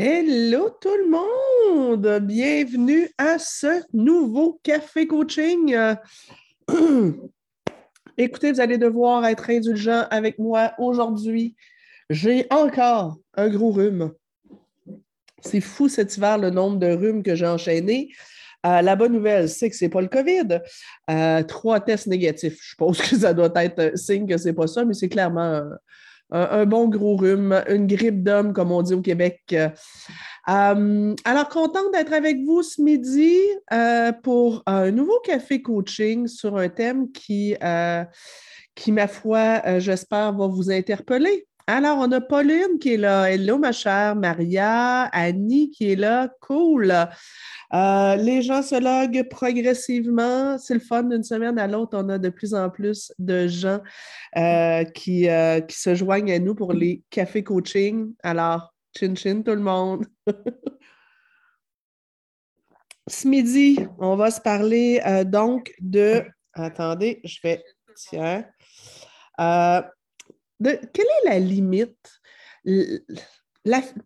Hello tout le monde! Bienvenue à ce nouveau café coaching. Écoutez, vous allez devoir être indulgent avec moi aujourd'hui. J'ai encore un gros rhume. C'est fou cet hiver le nombre de rhumes que j'ai enchaîné. Euh, la bonne nouvelle, c'est que ce n'est pas le COVID. Euh, trois tests négatifs. Je pense que ça doit être signe que ce n'est pas ça, mais c'est clairement un, bon gros rhume, une grippe d'homme, comme on dit au Québec. Euh, alors, contente d'être avec vous ce midi pour un nouveau café coaching sur un thème qui, qui ma foi, j'espère, va vous interpeller. Alors, on a Pauline qui est là. Hello, ma chère Maria. Annie qui est là. Cool. Euh, les gens se loguent progressivement. C'est le fun d'une semaine à l'autre. On a de plus en plus de gens euh, qui, euh, qui se joignent à nous pour les cafés coaching. Alors, chin chin tout le monde. Ce midi, on va se parler donc de. Attendez, je vais. Tiens quelle est la limite?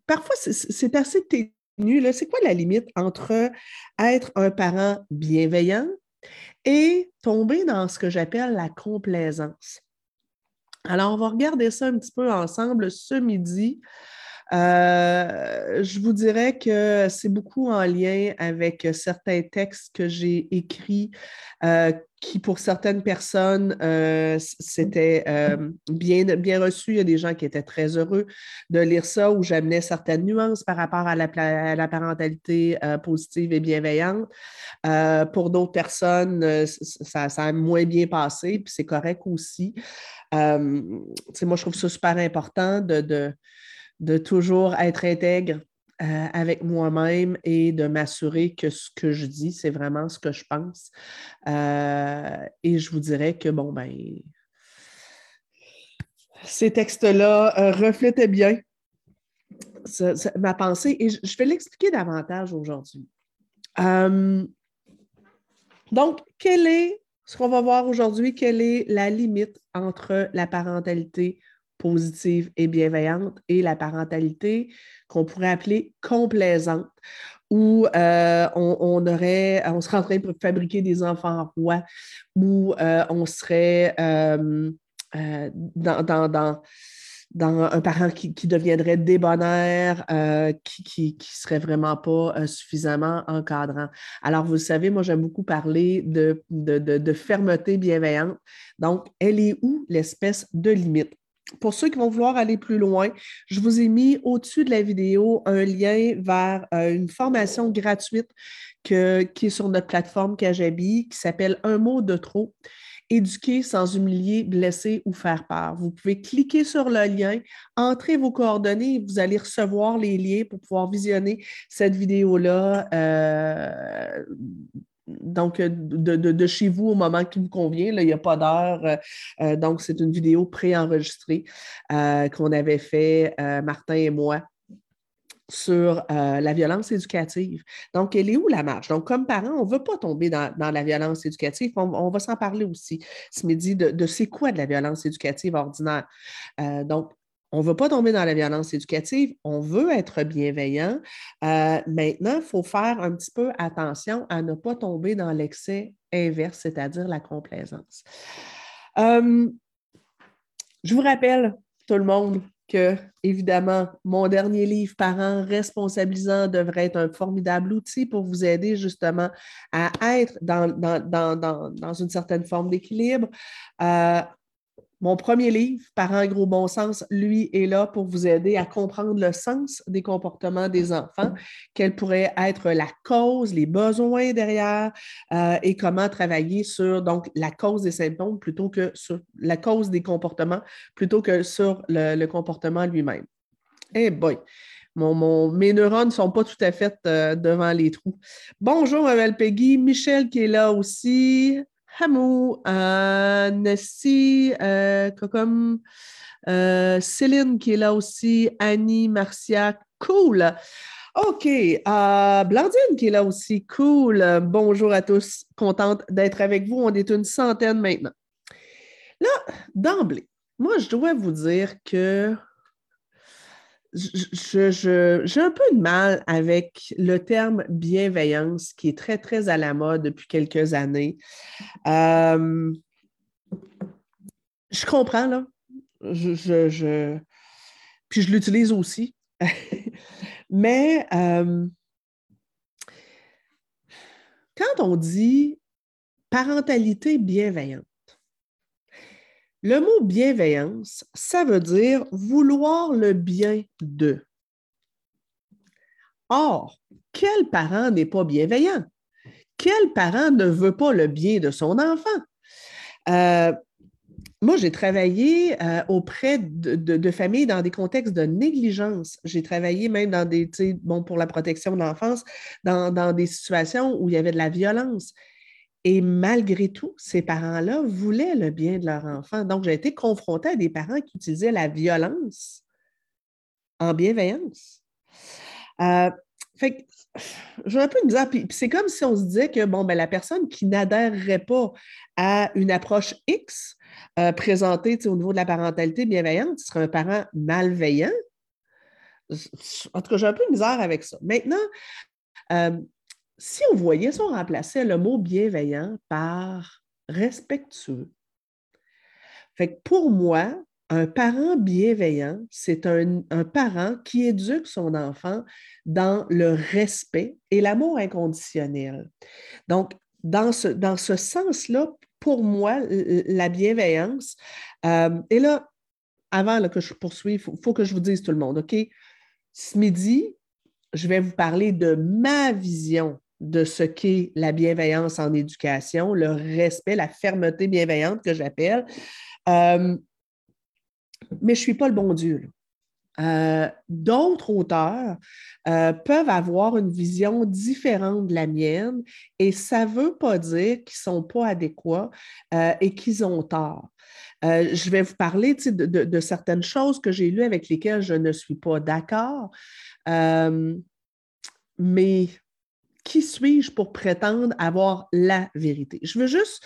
parfois, c'est assez ténu. C'est quoi la limite entre être un parent bienveillant et tomber dans ce que j'appelle la complaisance? Alors, on va regarder ça un petit peu ensemble ce midi. Euh, je vous dirais que c'est beaucoup en lien avec certains textes que j'ai écrits euh, qui, pour certaines personnes, euh, c'était bien, bien reçu. Il y a des gens qui étaient très heureux de lire ça, où j'amenais certaines nuances par rapport à la, parentalité positive et bienveillante. pour d'autres personnes, ça, ça, a moins bien passé, puis c'est correct aussi. moi, je trouve ça super important de de toujours être intègre euh, avec moi-même et de m'assurer que ce que je dis, c'est vraiment ce que je pense. Euh, et je vous dirais que, bon, ben, ces textes-là euh, reflétaient bien ma pensée et je vais l'expliquer davantage aujourd'hui. donc, quelle est, ce qu'on va voir aujourd'hui, quelle est la limite entre la parentalité positive et bienveillante et la parentalité qu'on pourrait appeler complaisante, où euh, on, aurait, on serait en train de fabriquer des enfants rois, où euh, on serait euh, dans, dans, dans, un parent qui, deviendrait débonnaire, qui, qui, qui, serait vraiment pas suffisamment encadrant. Alors, vous savez, moi, j'aime beaucoup parler de, de fermeté bienveillante. Donc, elle est où l'espèce de limite? Pour ceux qui vont vouloir aller plus loin, je vous ai mis au-dessus de la vidéo un lien vers euh, une formation gratuite qui est sur notre plateforme Kajabi qui s'appelle Un mot de trop. Éduquer sans humilier, blesser ou faire peur. Vous pouvez cliquer sur le lien, entrer vos coordonnées et vous allez recevoir les liens pour pouvoir visionner cette vidéo-là euh, donc, euh, de, chez vous au moment qui vous convient. il n'y a pas d'heure. Euh, euh, donc, c'est une vidéo préenregistrée qu'on avait fait, Martin et moi, sur la violence éducative. Donc, elle est où la marge? Donc, comme parents, on ne veut pas tomber dans, la violence éducative. On, va s'en parler aussi ce midi de, de c'est quoi de la violence éducative ordinaire. donc, on ne veut pas tomber dans la violence éducative, on veut être bienveillant. Euh, maintenant, il faut faire un petit peu attention à ne pas tomber dans l'excès inverse, c'est-à-dire la complaisance. Euh, je vous rappelle, tout le monde, que, évidemment, mon dernier livre, Parents responsabilisants, devrait être un formidable outil pour vous aider justement à être dans, une certaine forme d'équilibre. Euh, mon premier livre, Parents gros bon sens, lui, est là pour vous aider à comprendre le sens des comportements des enfants, quelle pourrait être la cause, les besoins derrière euh, et comment travailler sur donc la cause des symptômes plutôt que sur la cause des comportements plutôt que sur le, comportement lui-même. Eh boy! Mon, mes neurones ne sont pas tout à fait euh, devant les trous. Bonjour, Mavel Peggy. Michel qui est là aussi. Hamou, euh, Nessie, euh, euh, Céline qui est là aussi, Annie, Marcia, cool. OK, Blandine qui est là aussi, cool. Bonjour à tous, contente d'être avec vous. On est une centaine maintenant. Là, d'emblée, moi, je dois vous dire que j'ai un peu de mal avec le terme bienveillance qui est très, très à la mode depuis quelques années. Euh, je comprends, là. Je, Puis je l'utilise aussi. Mais euh, quand on dit parentalité bienveillante, le mot bienveillance, ça veut dire vouloir le bien de. Or, quel parent n'est pas bienveillant? Quel parent ne veut pas le bien de son enfant? Euh, moi, j'ai travaillé euh, auprès de, familles dans des contextes de négligence. J'ai travaillé même dans des, bon, pour la protection de l'enfance, dans, des situations où il y avait de la violence. Et malgré tout, ces parents-là voulaient le bien de leur enfant. Donc, j'ai été confrontée à des parents qui utilisaient la violence en bienveillance. Euh, fait j'ai un peu une misère. Puis, c'est comme si on se disait que bon, ben, la personne qui n'adhérerait pas à une approche X euh, présentée au niveau de la parentalité bienveillante, ce serait un parent malveillant. En tout cas, j'ai un peu de misère avec ça. Maintenant, euh, si on voyait, si on remplaçait le mot bienveillant par respectueux. Fait que pour moi, un parent bienveillant, c'est un, parent qui éduque son enfant dans le respect et l'amour inconditionnel. Donc, dans ce, dans ce sens-là, pour moi, la bienveillance, euh, et là, avant que je poursuive, il faut, que je vous dise tout le monde, OK? Ce midi, je vais vous parler de ma vision de ce qu'est la bienveillance en éducation, le respect, la fermeté bienveillante que j'appelle. Euh, mais je ne suis pas le bon Dieu. Euh, d'autres auteurs euh, peuvent avoir une vision différente de la mienne et ça ne veut pas dire qu'ils ne sont pas adéquats et qu'ils ont tort. je vais vous parler de, de, certaines choses que j'ai lues avec lesquelles je ne suis pas d'accord, mais qui suis-je pour prétendre avoir la vérité? Je veux juste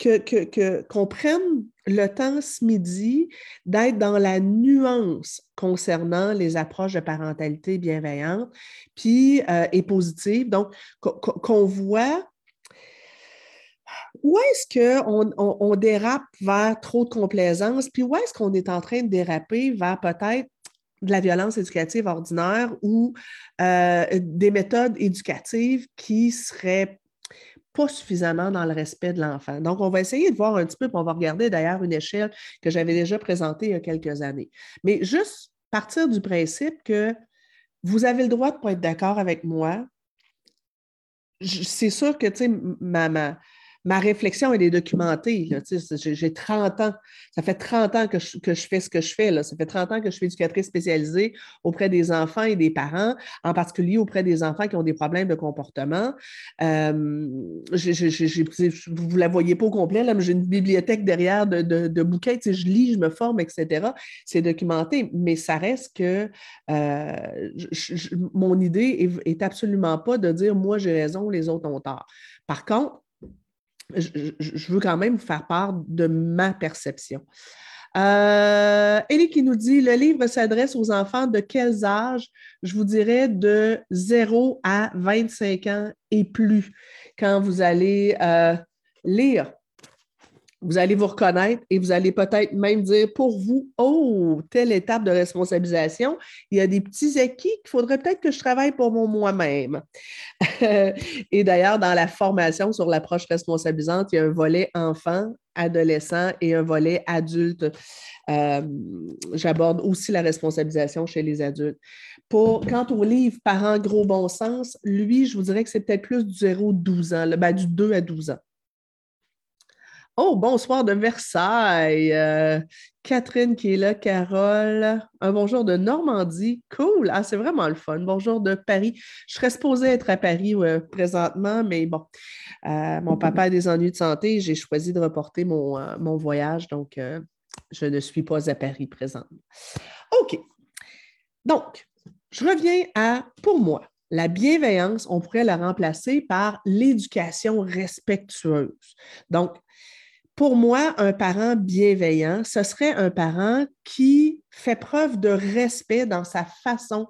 qu'on que, prenne le temps ce midi d'être dans la nuance concernant les approches de parentalité bienveillante puis, euh, et positive. Donc, qu'on voit où est-ce qu'on on, dérape vers trop de complaisance, puis où est-ce qu'on est en train de déraper vers peut-être de la violence éducative ordinaire ou euh, des méthodes éducatives qui seraient pas suffisamment dans le respect de l'enfant. Donc, on va essayer de voir un petit peu, puis on va regarder d'ailleurs une échelle que j'avais déjà présentée il y a quelques années. Mais juste partir du principe que vous avez le droit de ne pas être d'accord avec moi. C'est sûr que, tu sais, ma, ma, réflexion, elle est documentée. J'ai 30 ans. Ça fait 30 ans que je, fais ce que je fais. Là. Ça fait 30 ans que je suis éducatrice spécialisée auprès des enfants et des parents, en particulier auprès des enfants qui ont des problèmes de comportement. Euh, vous ne la voyez pas au complet, là, mais j'ai une bibliothèque derrière de, de, bouquins. Je lis, je me forme, etc. C'est documenté, mais ça reste que euh, mon idée est, est absolument pas de dire moi j'ai raison, les autres ont tort. Par contre, je, veux quand même vous faire part de ma perception. Euh, Ellie qui nous dit le livre s'adresse aux enfants de quels âges? Je vous dirais de 0 à 25 ans et plus quand vous allez euh, lire vous allez vous reconnaître et vous allez peut-être même dire pour vous, oh, telle étape de responsabilisation, il y a des petits acquis qu'il faudrait peut-être que je travaille pour moi-même. et d'ailleurs, dans la formation sur l'approche responsabilisante, il y a un volet enfant, adolescent et un volet adulte. Euh, j'aborde aussi la responsabilisation chez les adultes. Pour, quant au livre Parents gros bon sens, lui, je vous dirais que c'est peut-être plus du 0-12 ans, ben, du 2 à 12 ans. Oh, bonsoir de Versailles. Euh, Catherine qui est là, Carole. Un bonjour de Normandie. Cool. Ah, c'est vraiment le fun. Bonjour de Paris. Je serais supposée être à Paris présentement, mais bon, euh, mon papa a des ennuis de santé. J'ai choisi de reporter mon, euh, mon voyage, donc je ne suis pas à Paris présentement. OK. Donc, je reviens à, pour moi, la bienveillance, on pourrait la remplacer par l'éducation respectueuse. Donc, pour moi, un parent bienveillant, ce serait un parent qui fait preuve de respect dans sa façon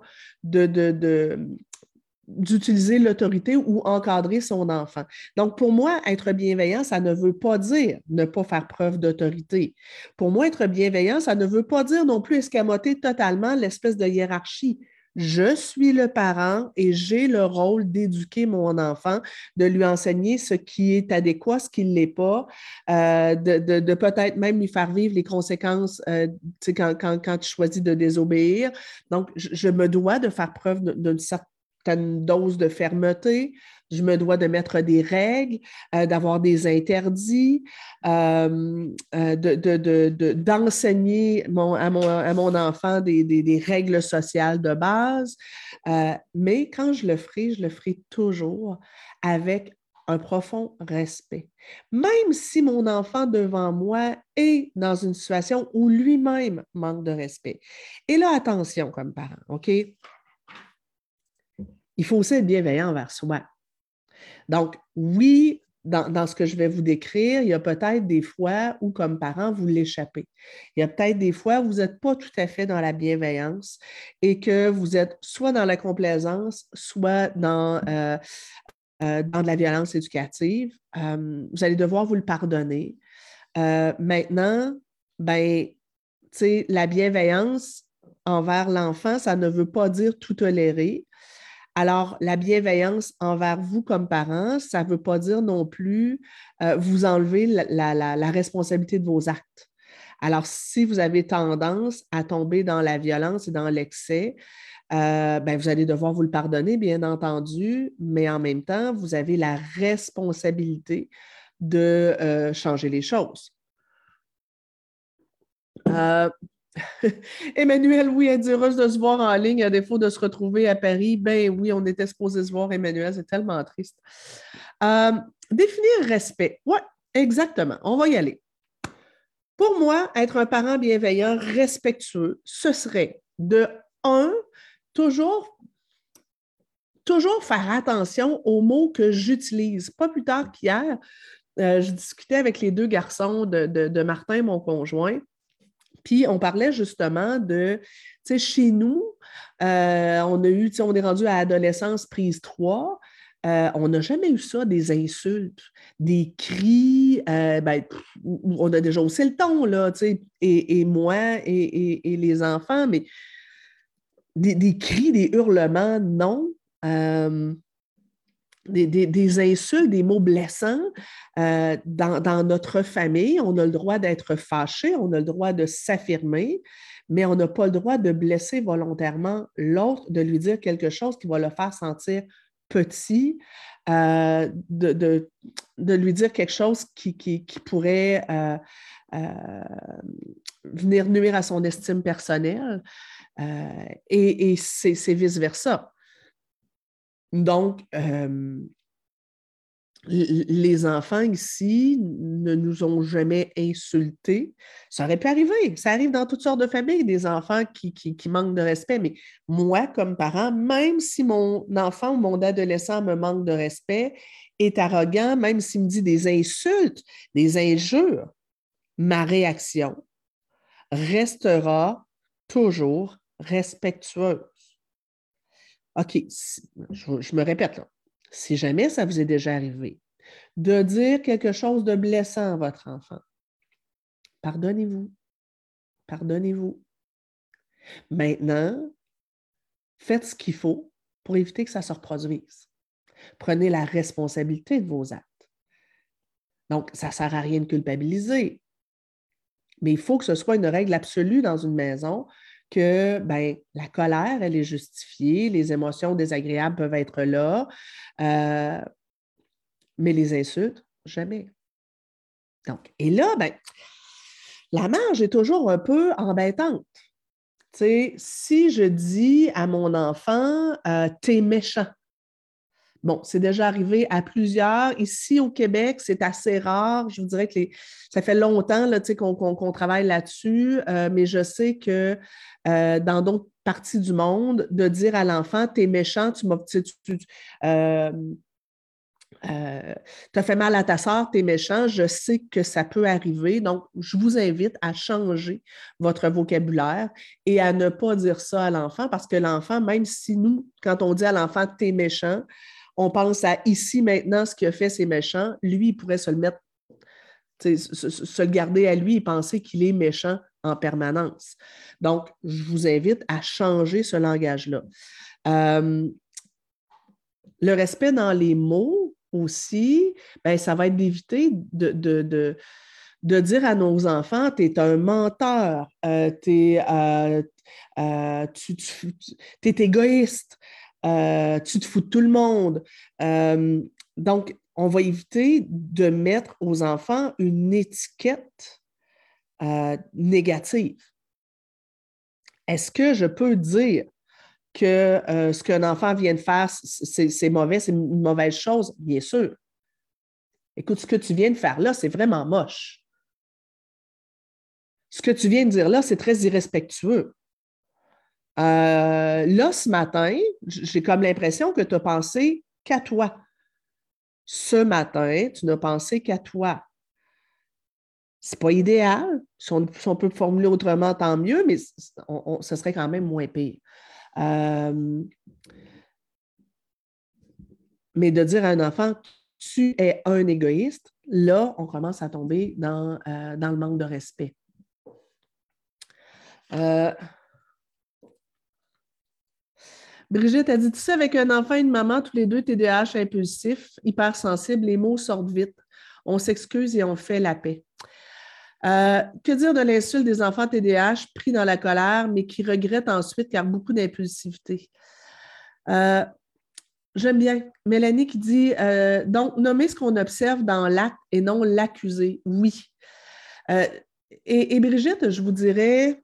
d'utiliser l'autorité ou encadrer son enfant. Donc, pour moi, être bienveillant, ça ne veut pas dire ne pas faire preuve d'autorité. Pour moi, être bienveillant, ça ne veut pas dire non plus escamoter totalement l'espèce de hiérarchie je suis le parent et j'ai le rôle d'éduquer mon enfant, de lui enseigner ce qui est adéquat, ce qui ne l'est pas, euh, de, peut-être même lui faire vivre les conséquences euh, quand, quand, quand, tu choisis de désobéir. Donc, je me dois de faire preuve d'une certaine dose de fermeté, je me dois de mettre des règles, euh, d'avoir des interdits, euh, euh, d'enseigner à, mon, enfant des, règles sociales de base. mais quand je le ferai, je le ferai toujours avec un profond respect. Même si mon enfant devant moi est dans une situation où lui-même manque de respect. Et là, attention comme parent, OK? Il faut aussi être bienveillant envers soi. Donc, oui, dans, ce que je vais vous décrire, il y a peut-être des fois où, comme parent, vous l'échappez. Il y a peut-être des fois où vous n'êtes pas tout à fait dans la bienveillance et que vous êtes soit dans la complaisance, soit dans, euh, euh, de la violence éducative. Euh, vous allez devoir vous le pardonner. maintenant, ben, la bienveillance envers l'enfant, ça ne veut pas dire tout tolérer. Alors, la bienveillance envers vous comme parents, ça ne veut pas dire non plus euh, vous enlever la, responsabilité de vos actes. Alors, si vous avez tendance à tomber dans la violence et dans l'excès, euh, ben, vous allez devoir vous le pardonner, bien entendu, mais en même temps, vous avez la responsabilité de euh, changer les choses. Emmanuel, oui, elle dit heureuse de se voir en ligne à défaut de se retrouver à Paris. Ben oui, on était supposé se voir, Emmanuel, c'est tellement triste. Euh, définir respect. Oui, exactement. On va y aller. Pour moi, être un parent bienveillant, respectueux, ce serait de un, toujours, toujours faire attention aux mots que j'utilise. Pas plus tard qu'hier, euh, je discutais avec les deux garçons de Martin, mon conjoint, puis on parlait justement de, tu sais, chez nous, euh, on a eu, on est rendu à l'adolescence prise 3. Euh, on n'a jamais eu ça, des insultes, des cris. Euh, ben, on a déjà haussé le ton, là, et, moi et, les enfants, mais des, cris, des hurlements, non des, insultes, des mots blessants euh, dans, notre famille. On a le droit d'être fâché, on a le droit de s'affirmer, mais on n'a pas le droit de blesser volontairement l'autre, de lui dire quelque chose qui va le faire sentir petit, euh, de, lui dire quelque chose qui, pourrait euh, venir nuire à son estime personnelle. et c'est vice-versa. Donc, euh, les enfants ici ne nous ont jamais insultés. Ça aurait pu arriver. Ça arrive dans toutes sortes de familles, des enfants qui, manquent de respect. Mais moi, comme parent, même si mon enfant ou mon adolescent me manque de respect, est arrogant, même s'il me dit des insultes, des injures, ma réaction restera toujours respectueuse. OK, je, me répète là. Si jamais ça vous est déjà arrivé de dire quelque chose de blessant à votre enfant, pardonnez-vous. Pardonnez-vous. Maintenant, faites ce qu'il faut pour éviter que ça se reproduise. Prenez la responsabilité de vos actes. Donc, ça ne sert à rien de culpabiliser. Mais il faut que ce soit une règle absolue dans une maison que ben, la colère, elle est justifiée, les émotions désagréables peuvent être là, euh, mais les insultes, jamais. Donc, et là, ben, la marge est toujours un peu embêtante. si je dis à mon enfant, euh, t'es méchant, Bon, c'est déjà arrivé à plusieurs. Ici au Québec, c'est assez rare. Je vous dirais que ça fait longtemps qu'on travaille là-dessus, euh, mais je sais que euh, dans d'autres parties du monde, de dire à l'enfant, t'es méchant, tu m'as. Euh, euh, tu as fait mal à ta soeur, tu es méchant, je sais que ça peut arriver. Donc, je vous invite à changer votre vocabulaire et à ne pas dire ça à l'enfant parce que l'enfant, même si nous, quand on dit à l'enfant tu es méchant, on pense à ici, maintenant, ce qu'il a fait, c'est méchant. Lui, il pourrait se le mettre, se, le garder à lui et penser qu'il est méchant en permanence. Donc, je vous invite à changer ce langage-là. Euh, le respect dans les mots aussi, ben, ça va être d'éviter de, de, dire à nos enfants, tu es un menteur, euh, euh, tu, es égoïste, tu te fous de tout le monde. donc, on va éviter de mettre aux enfants une étiquette négative. Est-ce que je peux dire que euh, ce qu'un enfant vient de faire, c'est mauvais, c'est une mauvaise chose? Bien sûr. Écoute, ce que tu viens de faire là, c'est vraiment moche. Ce que tu viens de dire là, c'est très irrespectueux. Euh, là, ce matin, j'ai comme l'impression que tu as pensé qu'à toi. Ce matin, tu n'as pensé qu'à toi. C'est pas idéal. Si on, peut formuler autrement, tant mieux, mais ce serait quand même moins pire. Euh, mais de dire à un enfant, tu es un égoïste, là, on commence à tomber dans, euh, le manque de respect. Brigitte a dit, tu sais, avec un enfant et une maman, tous les deux TDAH impulsifs, hypersensibles, les mots sortent vite. On s'excuse et on fait la paix. Euh, que dire de l'insulte des enfants TDAH pris dans la colère, mais qui regrettent ensuite car beaucoup d'impulsivité? Euh, j'aime bien. Mélanie qui dit euh, donc, nommer ce qu'on observe dans l'acte et non l'accuser. Oui. Et, Brigitte, je vous dirais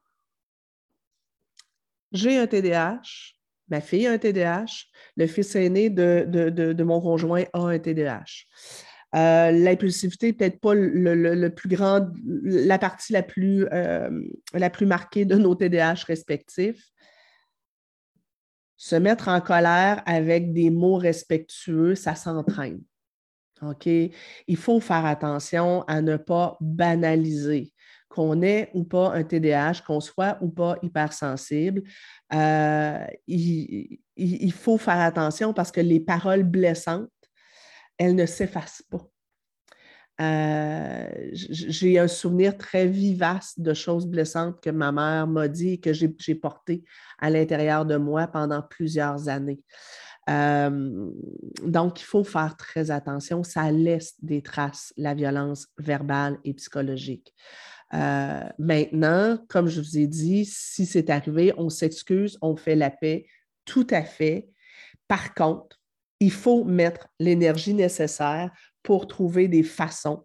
j'ai un TDAH, ma fille a un TDAH, le fils aîné de, de mon conjoint a un TDAH. Euh, l'impulsivité peut-être pas le, plus grand, la partie la plus, euh, la plus marquée de nos TDAH respectifs. Se mettre en colère avec des mots respectueux, ça s'entraîne. OK? Il faut faire attention à ne pas banaliser qu'on ait ou pas un TDAH, qu'on soit ou pas hypersensible. Euh, il, faut faire attention parce que les paroles blessantes elle ne s'efface pas. Euh, j'ai un souvenir très vivace de choses blessantes que ma mère m'a dit et que j'ai portées à l'intérieur de moi pendant plusieurs années. Euh, donc, il faut faire très attention. Ça laisse des traces, la violence verbale et psychologique. Euh, maintenant, comme je vous ai dit, si c'est arrivé, on s'excuse, on fait la paix, tout à fait. Par contre, il faut mettre l'énergie nécessaire pour trouver des façons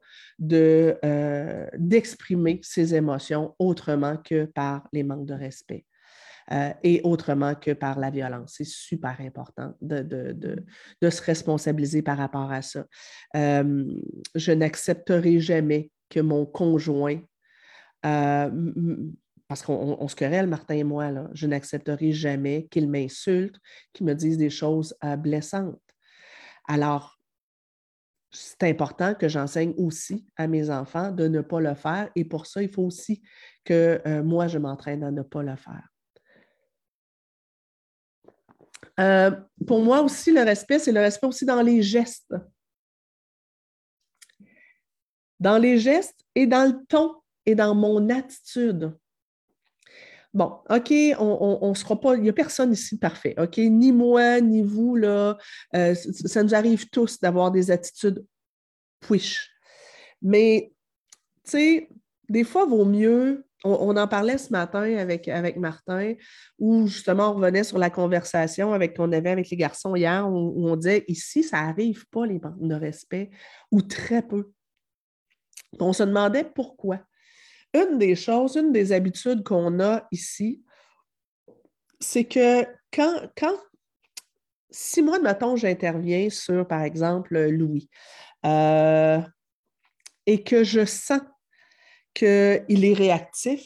euh, d'exprimer ses émotions autrement que par les manques de respect. Euh, et autrement que par la violence. C'est super important de, se responsabiliser par rapport à ça. Je n'accepterai jamais que mon conjoint parce qu'on se querelle, Martin et moi, là. je n'accepterai jamais qu'il m'insulte, qu'il me dise des choses euh, blessantes. Alors, c'est important que j'enseigne aussi à mes enfants de ne pas le faire et pour ça, il faut aussi que euh, moi, je m'entraîne à ne pas le faire. Euh, pour moi aussi, le respect, c'est le respect aussi dans les gestes. Dans les gestes et dans le ton et dans mon attitude. Bon, OK, on ne sera pas, il n'y a personne ici parfait, OK? Ni moi, ni vous, là. Euh, ça nous arrive tous d'avoir des attitudes push. Mais, tu sais, des fois, vaut mieux, on, en parlait ce matin avec, avec Martin, où justement, on revenait sur la conversation qu'on avait avec les garçons hier, où, on disait, ici, ça n'arrive pas, les bandes de respect, ou très peu. On se demandait pourquoi. Une des choses, une des habitudes qu'on a ici, c'est que quand, quand, si moi, mettons, j'interviens sur, par exemple, Louis, euh, et que je sens qu'il est réactif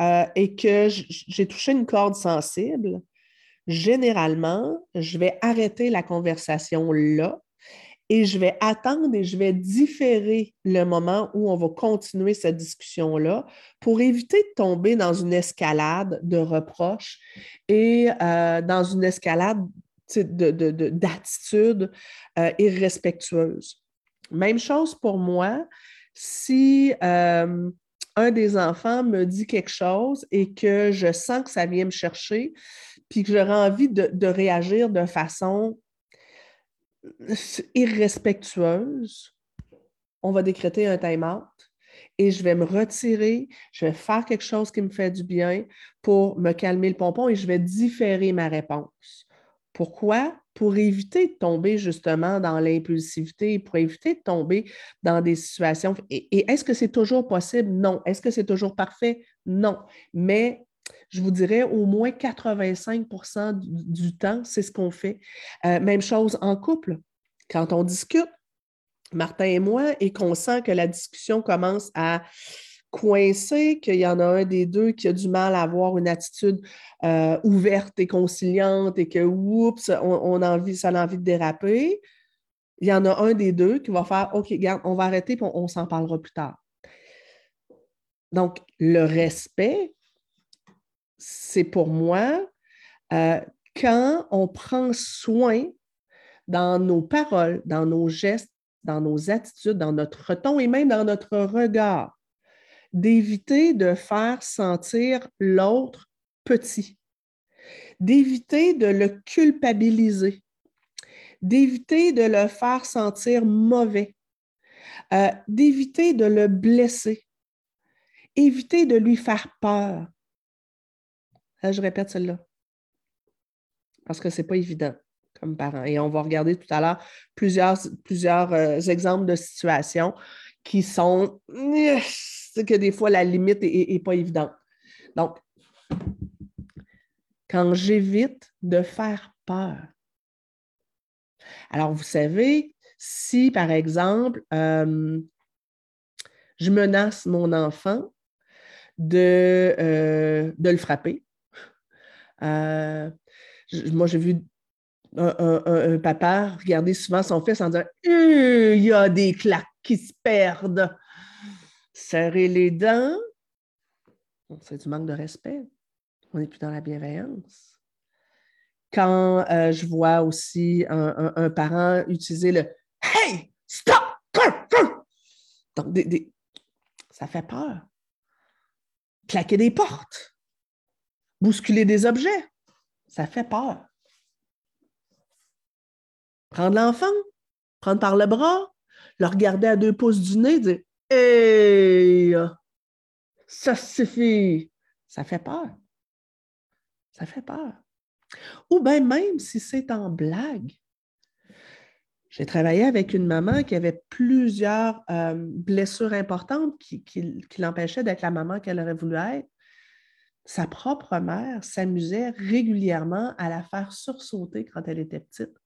euh, et que j'ai touché une corde sensible, généralement, je vais arrêter la conversation là et je vais attendre et je vais différer le moment où on va continuer cette discussion-là pour éviter de tomber dans une escalade de reproches et euh, dans une escalade d'attitude euh, irrespectueuse. Même chose pour moi, si euh, un des enfants me dit quelque chose et que je sens que ça vient me chercher, puis que j'aurais envie de réagir de façon irrespectueuse, on va décréter un time-out et je vais me retirer, je vais faire quelque chose qui me fait du bien pour me calmer le pompon et je vais différer ma réponse. Pourquoi? Pour éviter de tomber justement dans l'impulsivité, pour éviter de tomber dans des situations. Et, est-ce que c'est toujours possible? Non. Est-ce que c'est toujours parfait? Non. Mais je vous dirais au moins 85% du, temps, c'est ce qu'on fait. Euh, même chose en couple. Quand on discute, Martin et moi, et qu'on sent que la discussion commence à coincer, qu'il y en a un des deux qui a du mal à avoir une attitude euh, ouverte et conciliante et que, oups, on, a envie, ça a envie de déraper, il y en a un des deux qui va faire OK, regarde, on va arrêter et on, s'en parlera plus tard. Donc, le respect, c'est pour moi euh, quand on prend soin dans nos paroles, dans nos gestes, dans nos attitudes, dans notre ton et même dans notre regard, d'éviter de faire sentir l'autre petit, d'éviter de le culpabiliser, d'éviter de le faire sentir mauvais, euh, d'éviter de le blesser, éviter de lui faire peur. Je répète celle-là, parce que ce n'est pas évident comme parent. Et on va regarder tout à l'heure plusieurs, plusieurs euh, exemples de situations qui sont que des fois la limite n'est pas évidente. Donc, quand j'évite de faire peur. Alors, vous savez, si par exemple, euh, je menace mon enfant de, euh, de le frapper, moi, j'ai vu un, papa regarder souvent son fils en disant hum, Il y a des claques qui se perdent. Serrer les dents, c'est du manque de respect. On n'est plus dans la bienveillance. Quand euh, je vois aussi un, parent utiliser le Hey, stop! Donc, ça fait peur. Claquer des portes, bousculer des objets, ça fait peur. Prendre l'enfant, prendre par le bras, le regarder à deux pouces du nez, dire Hey, ça suffit. Ça fait peur. Ça fait peur. Ou bien même si c'est en blague. J'ai travaillé avec une maman qui avait plusieurs euh, blessures importantes qui, qui l'empêchaient d'être la maman qu'elle aurait voulu être. Sa propre mère s'amusait régulièrement à la faire sursauter quand elle était petite.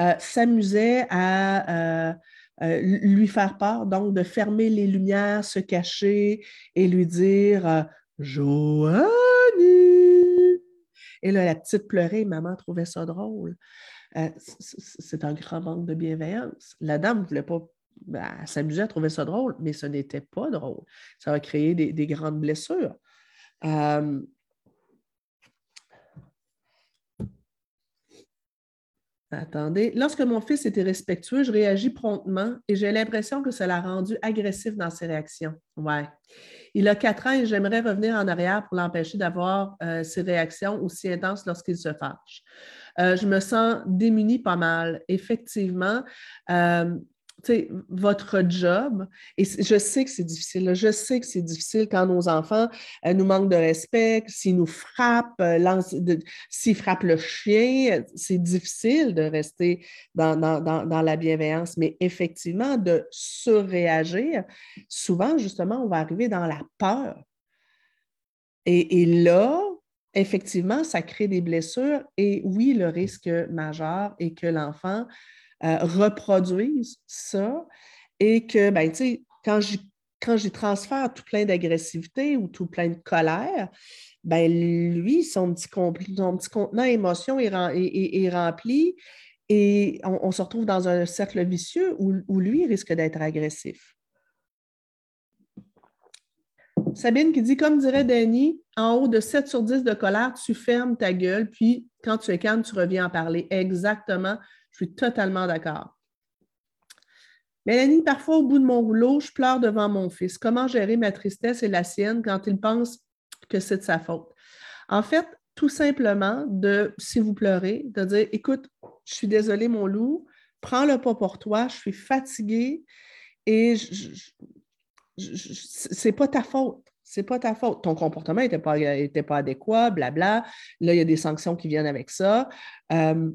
Euh, s'amusait à euh, euh, lui faire peur, donc de fermer les lumières, se cacher et lui dire Joanie! Et là, la petite pleurait, maman trouvait ça drôle. c'est un grand manque de bienveillance. La dame ne voulait pas ben, s'amuser à trouver ça drôle, mais ce n'était pas drôle. Ça va créer des, des grandes blessures. Attendez. Lorsque mon fils était respectueux, je réagis promptement et j'ai l'impression que ça l'a rendu agressif dans ses réactions. Ouais. Il a quatre ans et j'aimerais revenir en arrière pour l'empêcher d'avoir euh, ses réactions aussi intenses lorsqu'il se fâche. Euh, je me sens démunie pas mal. Effectivement, euh, votre job, et je sais que c'est difficile, je sais que c'est difficile quand nos enfants euh, nous manquent de respect, s'ils nous frappent, euh, s'ils frappent le chien, c'est difficile de rester dans, la bienveillance, mais effectivement, de surréagir, souvent, justement, on va arriver dans la peur. Et là, effectivement, ça crée des blessures et oui, le risque majeur est que l'enfant euh, reproduisent ça et que, ben, tu sais, quand j'y transfère tout plein d'agressivité ou tout plein de colère, ben lui, son petit, son petit contenant émotion est, rempli et on, se retrouve dans un cercle vicieux où, où lui risque d'être agressif. Sabine qui dit, comme dirait Danny, en haut de 7 sur 10 de colère, tu fermes ta gueule, puis quand tu es calme, tu reviens en parler. Exactement. Je suis totalement d'accord. Mélanie, parfois au bout de mon rouleau, je pleure devant mon fils. Comment gérer ma tristesse et la sienne quand il pense que c'est de sa faute? En fait, tout simplement, de, si vous pleurez, de dire Écoute, je suis désolée, mon loup, prends-le pas pour toi, je suis fatiguée et c'est pas ta faute. C'est pas ta faute. Ton comportement n'était pas, était pas adéquat, blabla. Là, il y a des sanctions qui viennent avec ça. Euh,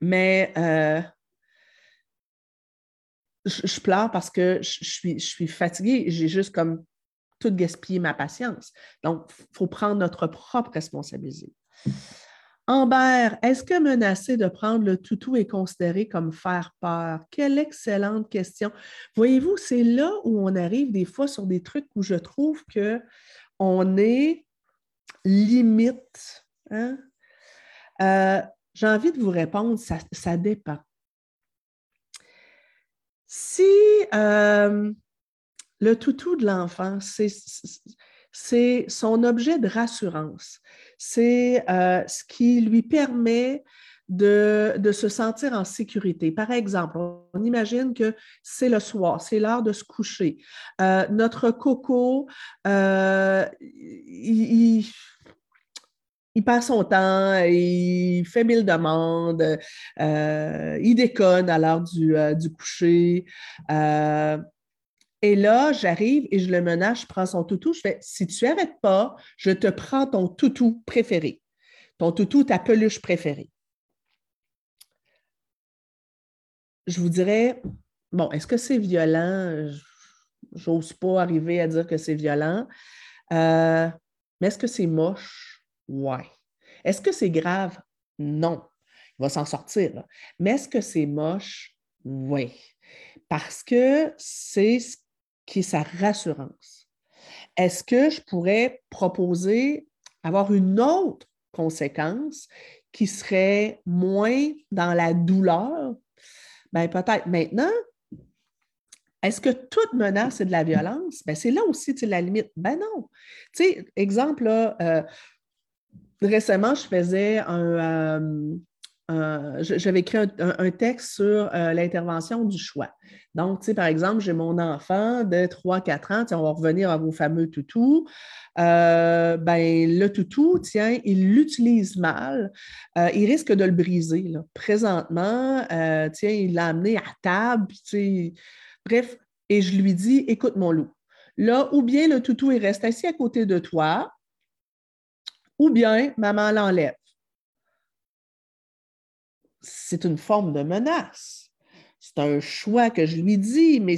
mais euh, je, pleure parce que je, suis, fatiguée. J'ai juste comme tout gaspillé ma patience. Donc, il faut prendre notre propre responsabilité. Amber, est-ce que menacer de prendre le toutou est considéré comme faire peur? Quelle excellente question. Voyez-vous, c'est là où on arrive des fois sur des trucs où je trouve qu'on est limite. Hein? Euh, j'ai envie de vous répondre, ça, dépend. Si euh, le toutou de l'enfant, c'est son objet de rassurance, c'est euh, ce qui lui permet de, se sentir en sécurité. Par exemple, on imagine que c'est le soir, c'est l'heure de se coucher. Euh, notre coco, il, passe son temps, il fait mille demandes, il déconne à l'heure du, du, coucher. Et là, j'arrive et je le menace, je prends son toutou, je fais si tu n'arrêtes pas, je te prends ton toutou préféré, ton toutou, ta peluche préférée. Je vous dirais, bon, est-ce que c'est violent? J'ose pas arriver à dire que c'est violent. Euh, mais est-ce que c'est moche? Ouais. Est-ce que c'est grave? Non. Il va s'en sortir. Mais est-ce que c'est moche? Oui. Parce que c'est ce qui est sa rassurance. Est-ce que je pourrais proposer avoir une autre conséquence qui serait moins dans la douleur? Bien, peut-être maintenant, est-ce que toute menace est de la violence? Bien, c'est là aussi la limite. Ben non. Tu sais, exemple, euh, récemment, je faisais un, euh, j'avais écrit un, texte sur euh, l'intervention du choix. Donc, tu sais, par exemple, j'ai mon enfant de 3-4 ans, on va revenir à vos fameux toutous. Euh, ben, le toutou, tiens, il l'utilise mal, il risque de le briser. Présentement, tiens, il l'a amené à table, bref, et je lui dis, écoute mon loup, là, ou bien le toutou, il reste assis à côté de toi, ou bien maman l'enlève c'est une forme de menace. C'est un choix que je lui dis, mais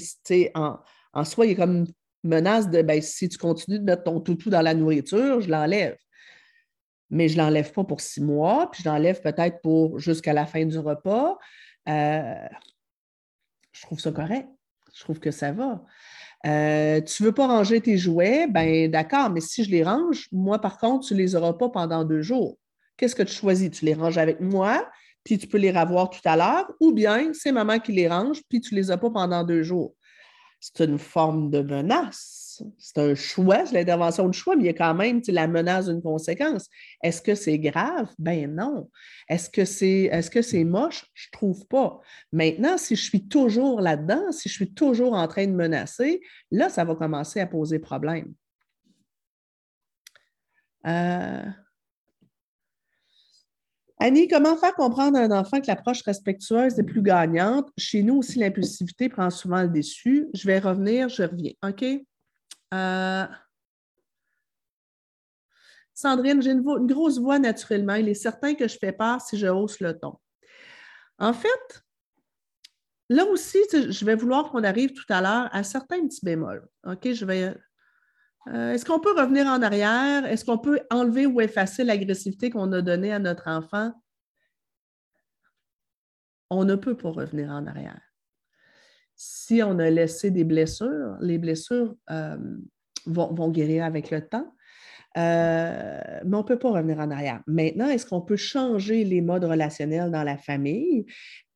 en, en soi, il a comme une menace de ben, si tu continues de mettre ton toutou dans la nourriture, je l'enlève. Mais je ne l'enlève pas pour six mois, puis je l'enlève peut-être pour jusqu'à la fin du repas. Euh, je trouve ça correct. Je trouve que ça va. Euh, tu ne veux pas ranger tes jouets, ben d'accord, mais si je les range, moi, par contre, tu ne les auras pas pendant deux jours. Qu'est-ce que tu choisis? Tu les ranges avec moi, puis tu peux les revoir tout à l'heure, ou bien c'est maman qui les range, puis tu ne les as pas pendant deux jours. C'est une forme de menace. C'est un choix, c'est l'intervention de choix, mais il y a quand même la menace d'une conséquence. Est-ce que c'est grave? Ben non. Est-ce que c'est est -ce c'est moche? Je trouve pas. Maintenant, si je suis toujours là-dedans, si je suis toujours en train de menacer, là, ça va commencer à poser problème. Euh, Annie, comment faire comprendre à un enfant que l'approche respectueuse est plus gagnante? Chez nous aussi, l'impulsivité prend souvent le dessus. Je vais revenir, je reviens. OK? Euh, Sandrine, j'ai une, grosse voix naturellement. Il est certain que je fais peur si je hausse le ton. En fait, là aussi, je vais vouloir qu'on arrive tout à l'heure à certains petits bémols. Euh, est-ce qu'on peut revenir en arrière? Est-ce qu'on peut enlever ou effacer l'agressivité qu'on a donnée à notre enfant? On ne peut pas revenir en arrière. Si on a laissé des blessures, les blessures euh, vont, guérir avec le temps. euh, mais on ne peut pas revenir en arrière. Maintenant, est-ce qu'on peut changer les modes relationnels dans la famille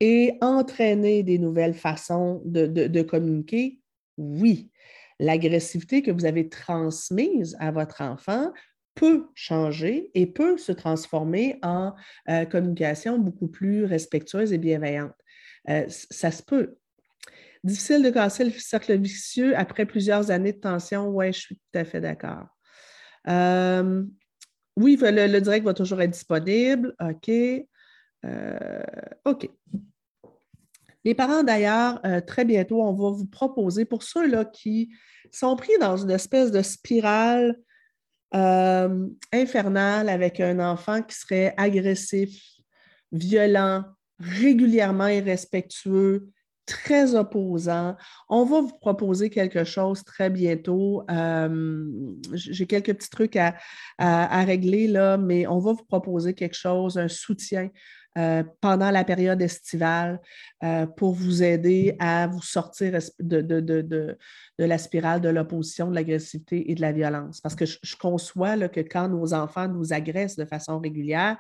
et entraîner des nouvelles façons de, communiquer? Oui. L'agressivité que vous avez transmise à votre enfant peut changer et peut se transformer en euh, communication beaucoup plus respectueuse et bienveillante. Ça se peut. Difficile de casser le cercle vicieux après plusieurs années de tension. Oui, je suis tout à fait d'accord. Euh, oui, le, direct va toujours être disponible. OK. Euh, OK. Les parents, d'ailleurs, euh, très bientôt, on va vous proposer, pour ceux-là qui sont pris dans une espèce de spirale infernale avec un enfant qui serait agressif, violent, régulièrement irrespectueux, très opposant. On va vous proposer quelque chose très bientôt. Euh, j'ai quelques petits trucs à, régler, là, mais on va vous proposer quelque chose, un soutien euh, pendant la période estivale euh, pour vous aider à vous sortir de, de, la spirale de l'opposition, de l'agressivité et de la violence. Parce que je, conçois que quand nos enfants nous agressent de façon régulière,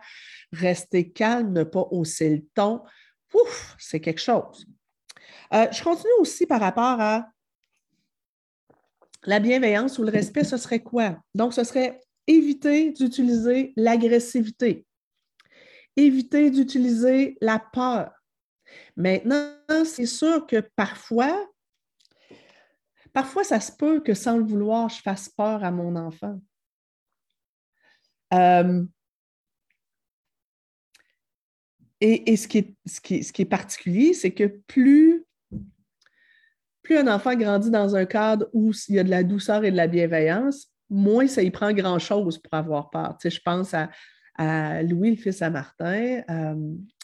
rester calme, ne pas hausser le ton, c'est quelque chose. Euh, je continue aussi par rapport à la bienveillance ou le respect, ce serait quoi? Donc, ce serait éviter d'utiliser l'agressivité, éviter d'utiliser la peur. Maintenant, c'est sûr que parfois, parfois, ça se peut que sans le vouloir, je fasse peur à mon enfant. Euh, et, ce, qui est, particulier, c'est que plus plus un enfant grandit dans un cadre où il y a de la douceur et de la bienveillance, moins ça y prend grand-chose pour avoir peur. Tu sais, je pense à, Louis, le fils à Martin. Euh,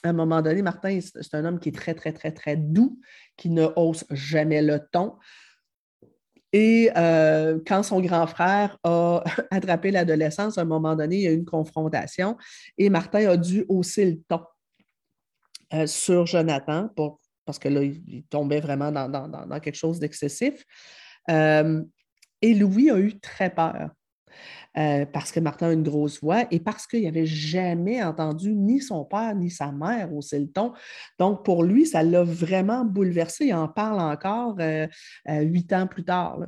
à un moment donné, Martin, c'est un homme qui est très, très, très, très doux, qui ne hausse jamais le ton. Et euh, quand son grand frère a attrapé l'adolescence, à un moment donné, il y a eu une confrontation et Martin a dû hausser le ton euh, sur Jonathan parce que là, il, tombait vraiment dans, quelque chose d'excessif. Euh, et Louis a eu très peur. Euh, parce que Martin a une grosse voix et parce qu'il n'avait jamais entendu ni son père ni sa mère au le ton. Donc, pour lui, ça l'a vraiment bouleversé. Il en parle encore huit ans plus tard.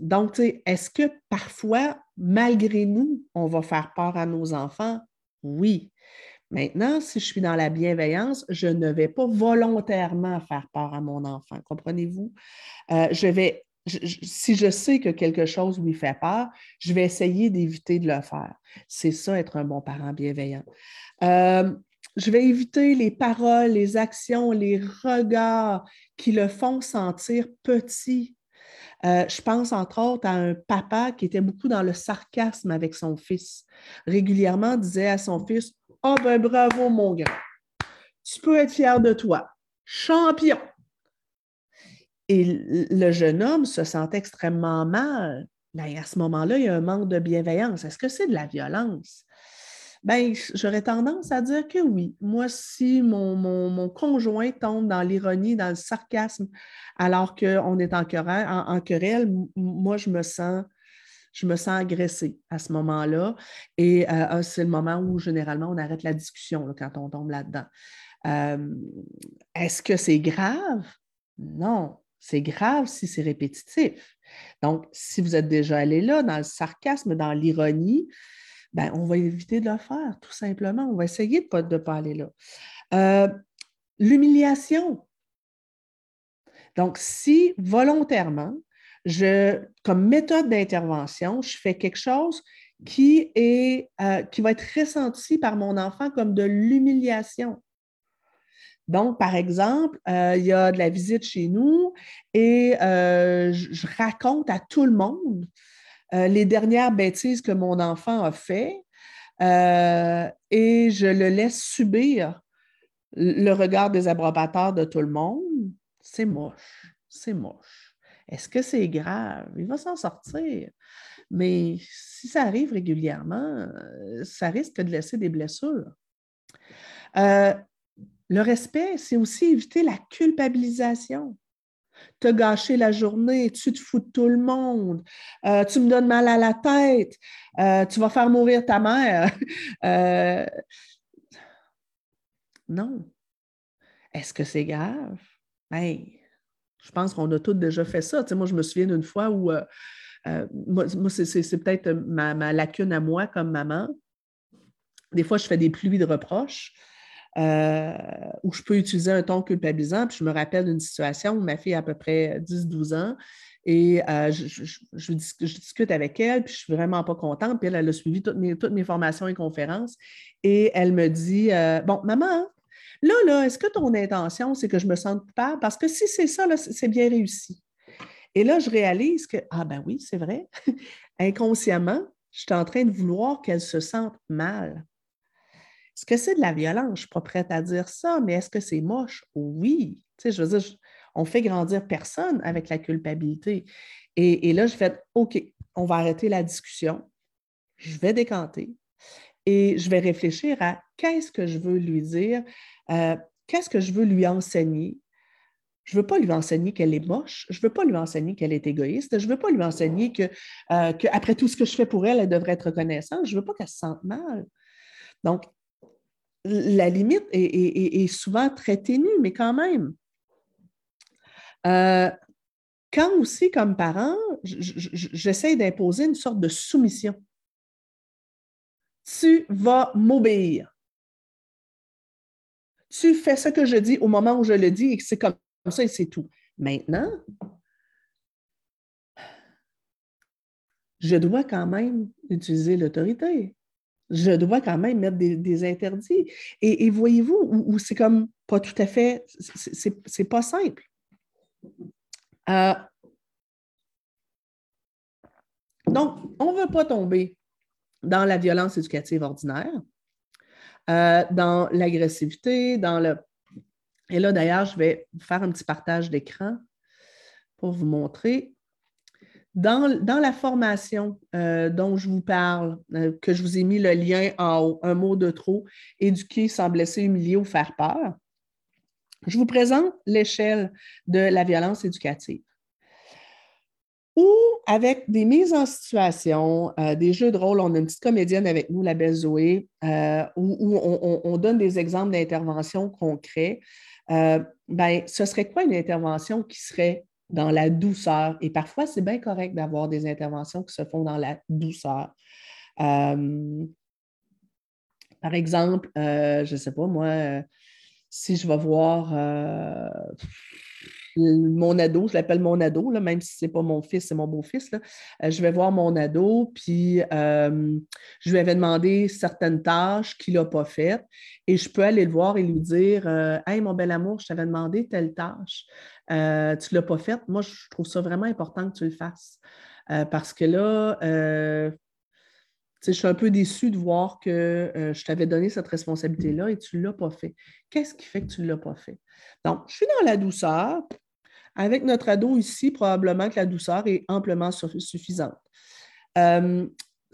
donc, est-ce que parfois, malgré nous, on va faire peur à nos enfants? Oui. Maintenant, si je suis dans la bienveillance, je ne vais pas volontairement faire peur à mon enfant, comprenez-vous? Euh, je vais, si je sais que quelque chose lui fait peur, je vais essayer d'éviter de le faire. C'est ça, être un bon parent bienveillant. Euh, je vais éviter les paroles, les actions, les regards qui le font sentir petit. Euh, je pense entre autres à un papa qui était beaucoup dans le sarcasme avec son fils. Régulièrement disait à son fils ah ben bravo, mon grand. Tu peux être fier de toi. Champion. Et le jeune homme se sent extrêmement mal. Ben, à ce moment-là, il y a un manque de bienveillance. Est-ce que c'est de la violence? Ben, j'aurais tendance à dire que oui. Moi, si mon, conjoint tombe dans l'ironie, dans le sarcasme, alors qu'on est en querelle, moi, je me sens je me sens agressée à ce moment-là. Et euh, ah, c'est le moment où généralement on arrête la discussion quand on tombe là-dedans. Euh, est-ce que c'est grave? Non, c'est grave si c'est répétitif. Donc, si vous êtes déjà allé là, dans le sarcasme, dans l'ironie, ben, on va éviter de le faire, tout simplement. On va essayer de ne pas, pas, aller là. Euh, l'humiliation. Donc, si volontairement, je, comme méthode d'intervention, je fais quelque chose qui, est, euh, qui va être ressenti par mon enfant comme de l'humiliation. Donc, par exemple, euh, il y a de la visite chez nous et euh, je, raconte à tout le monde les dernières bêtises que mon enfant a fait et je le laisse subir le regard des abreuvateurs de tout le monde. C'est moche, c'est moche. Est-ce que c'est grave? Il va s'en sortir. Mais si ça arrive régulièrement, euh, ça risque de laisser des blessures. Euh, le respect, c'est aussi éviter la culpabilisation. As gâché la journée, tu te fous de tout le monde, euh, tu me donnes mal à la tête, tu vas faire mourir ta mère. Non. Est-ce que c'est grave? Hey, je pense qu'on a tous déjà fait ça. moi, je me souviens d'une fois où, moi, c'est peut-être ma, lacune à moi comme maman. Des fois, je fais des pluies de reproches. Euh, où je peux utiliser un ton culpabilisant. Puis je me rappelle d'une situation où ma fille a à peu près 10-12 ans et euh, je, discute avec elle, puis je suis vraiment pas contente. Puis elle, a suivi toutes mes, formations et conférences et elle me dit euh, Bon, maman, là, là, est-ce que ton intention, c'est que je me sente coupable? Parce que si c'est ça, c'est bien réussi. Et là, je réalise que, ah ben oui, c'est vrai. Inconsciemment, je suis en train de vouloir qu'elle se sente mal. Est-ce que c'est de la violence? Je ne suis pas prête à dire ça, mais est-ce que c'est moche? Oui. Tu sais, je veux dire, on fait grandir personne avec la culpabilité. Et, là, je fais OK, on va arrêter la discussion. Je vais décanter et je vais réfléchir à qu'est-ce que je veux lui dire, euh, qu'est-ce que je veux lui enseigner. Je ne veux pas lui enseigner qu'elle est moche, je ne veux pas lui enseigner qu'elle est égoïste, je ne veux pas lui enseigner euh, qu'après tout ce que je fais pour elle, elle devrait être reconnaissante, je ne veux pas qu'elle se sente mal. Donc, la limite est, souvent très ténue, mais quand même. Euh, quand aussi, comme parent, j'essaie d'imposer une sorte de soumission. Tu vas m'obéir. Tu fais ce que je dis au moment où je le dis et c'est comme ça et c'est tout. Maintenant, je dois quand même utiliser l'autorité je dois quand même mettre des, interdits. Et, voyez-vous, c'est comme pas tout à fait, c'est pas simple. Euh, donc, on ne veut pas tomber dans la violence éducative ordinaire, euh, dans l'agressivité, dans le... Et là, d'ailleurs, je vais faire un petit partage d'écran pour vous montrer. Dans, la formation euh, dont je vous parle, euh, que je vous ai mis le lien en haut, un mot de trop, éduquer sans blesser, humilier ou faire peur, je vous présente l'échelle de la violence éducative. Ou avec des mises en situation, euh, des jeux de rôle, on a une petite comédienne avec nous, la belle Zoé, où, on, donne des exemples d'interventions concrets. ben, ce serait quoi une intervention qui serait dans la douceur? Et parfois, c'est bien correct d'avoir des interventions qui se font dans la douceur. Euh, par exemple, euh, je ne sais pas, moi, euh, si je vais voir mon ado, je l'appelle mon ado, même si ce n'est pas mon fils, c'est mon beau-fils, je vais voir mon ado, puis je lui avais demandé certaines tâches qu'il n'a pas faites, et je peux aller le voir et lui dire Hey, mon bel amour, je t'avais demandé telle tâche. Euh, tu ne l'as pas fait, moi, je trouve ça vraiment important que tu le fasses. Euh, parce que là, euh, je suis un peu déçue de voir que je t'avais donné cette responsabilité-là et tu ne l'as pas fait. Qu'est-ce qui fait que tu ne l'as pas fait? Donc, je suis dans la douceur. Avec notre ado ici, probablement que la douceur est amplement suffisante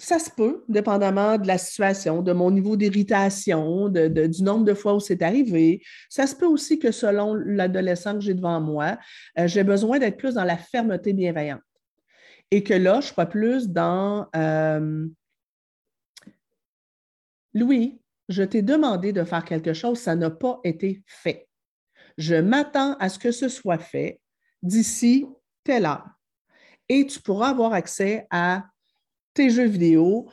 ça se peut, dépendamment de la situation, de mon niveau d'irritation, du nombre de fois où c'est arrivé. Ça se peut aussi que selon l'adolescent que j'ai devant moi, euh, j'ai besoin d'être plus dans la fermeté bienveillante. Et que là, je sois plus dans euh, Louis, je t'ai demandé de faire quelque chose, ça n'a pas été fait. Je m'attends à ce que ce soit fait d'ici telle heure. Et tu pourras avoir accès à tes jeux vidéo.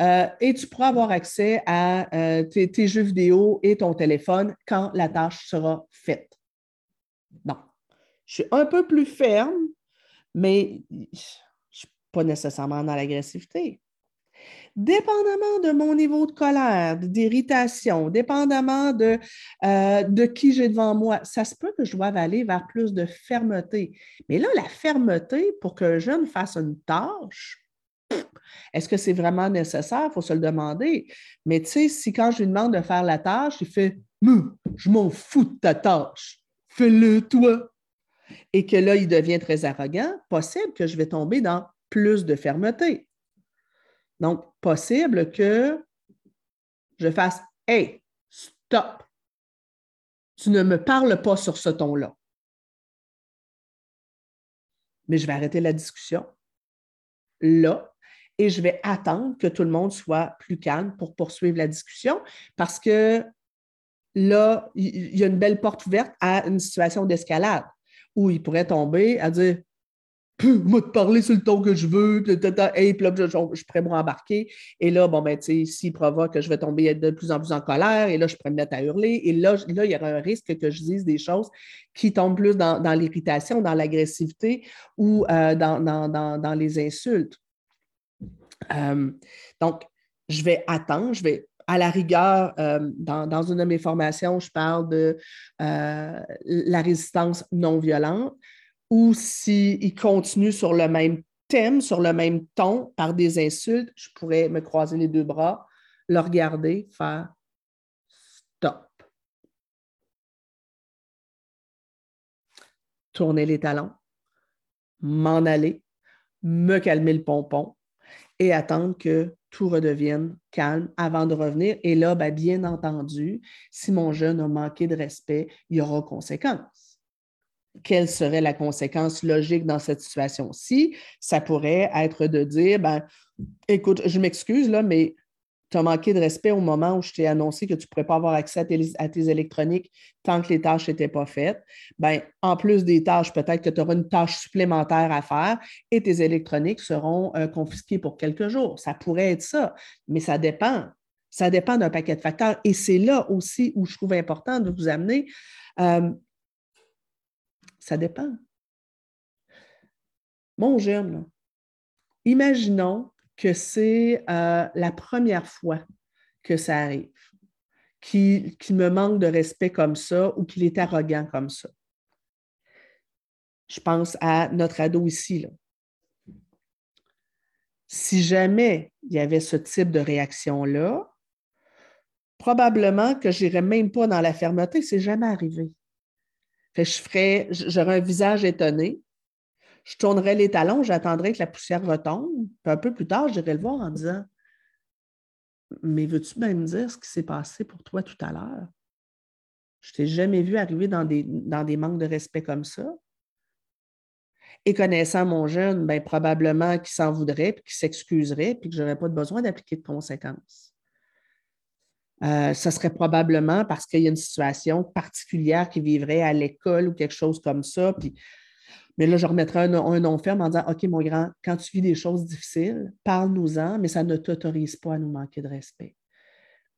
Euh, et tu pourras avoir accès à euh, tes, jeux vidéo et ton téléphone quand la tâche sera faite. Bon, je suis un peu plus ferme, mais je ne suis pas nécessairement dans l'agressivité. Dépendamment de mon niveau de colère, d'irritation, dépendamment de, euh, de qui j'ai devant moi, ça se peut que je doive aller vers plus de fermeté. Mais là, la fermeté, pour qu'un jeune fasse une tâche, est-ce que c'est vraiment nécessaire? Il faut se le demander. Mais tu sais, si quand je lui demande de faire la tâche, il fait Je m'en fous de ta tâche, fais-le toi. Et que là, il devient très arrogant, possible que je vais tomber dans plus de fermeté. Donc, possible que je fasse Hey, stop! Tu ne me parles pas sur ce ton-là. mais je vais arrêter la discussion là et je vais attendre que tout le monde soit plus calme pour poursuivre la discussion parce que là, il y a une belle porte ouverte à une situation d'escalade où il pourrait tomber à dire moi te parler sur le ton que je veux, puis, et puis là, je, je, pourrais me rembarquer. Et là, bon, ben, tu sais, s'il provoque, je vais tomber de plus en plus en colère, et là, je pourrais me mettre à hurler. Et là, là il y aura un risque que je dise des choses qui tombent plus dans, l'irritation, dans l'agressivité ou euh, dans, dans, les insultes. Euh, donc, je vais attendre, je vais à la rigueur, euh, dans, une de mes formations, je parle de la résistance non violente ou s'il continue sur le même thème, sur le même ton, par des insultes, je pourrais me croiser les deux bras, le regarder, faire stop. Tourner les talons, m'en aller, me calmer le pompon et attendre que tout redevienne calme avant de revenir. Et là, ben, bien entendu, si mon jeune a manqué de respect, il y aura conséquences quelle serait la conséquence logique dans cette situation-ci? Ça pourrait être de dire, ben, écoute, je m'excuse, là, mais tu as manqué de respect au moment où je t'ai annoncé que tu ne pourrais pas avoir accès à tes, électroniques tant que les tâches n'étaient pas faites. Ben, en plus des tâches, peut-être que tu auras une tâche supplémentaire à faire et tes électroniques seront euh, confisquées pour quelques jours. Ça pourrait être ça, mais ça dépend. Ça dépend d'un paquet de facteurs. Et c'est là aussi où je trouve important de vous amener. Euh, ça dépend. Mon jeune, imaginons que c'est euh, la première fois que ça arrive, qu'il me manque de respect comme ça ou qu'il est arrogant comme ça. Je pense à notre ado ici. Là. Si jamais il y avait ce type de réaction-là, probablement que je n'irais même pas dans la fermeté, c'est jamais arrivé j'aurais un visage étonné. Je tournerais les talons, j'attendrais que la poussière retombe. Puis un peu plus tard, j'irais le voir en disant Mais veux-tu même dire ce qui s'est passé pour toi tout à l'heure? Je t'ai jamais vu arriver dans des, dans des manques de respect comme ça. Et connaissant mon jeune, ben, probablement qu'il s'en voudrait, puis qu'il s'excuserait, puis que je n'aurais pas besoin d'appliquer de conséquences. Euh, ce serait probablement parce qu'il y a une situation particulière qui vivrait à l'école ou quelque chose comme ça. Puis, mais là, je remettrais un, nom ferme en disant OK, mon grand, quand tu vis des choses difficiles, parle-nous-en, mais ça ne t'autorise pas à nous manquer de respect.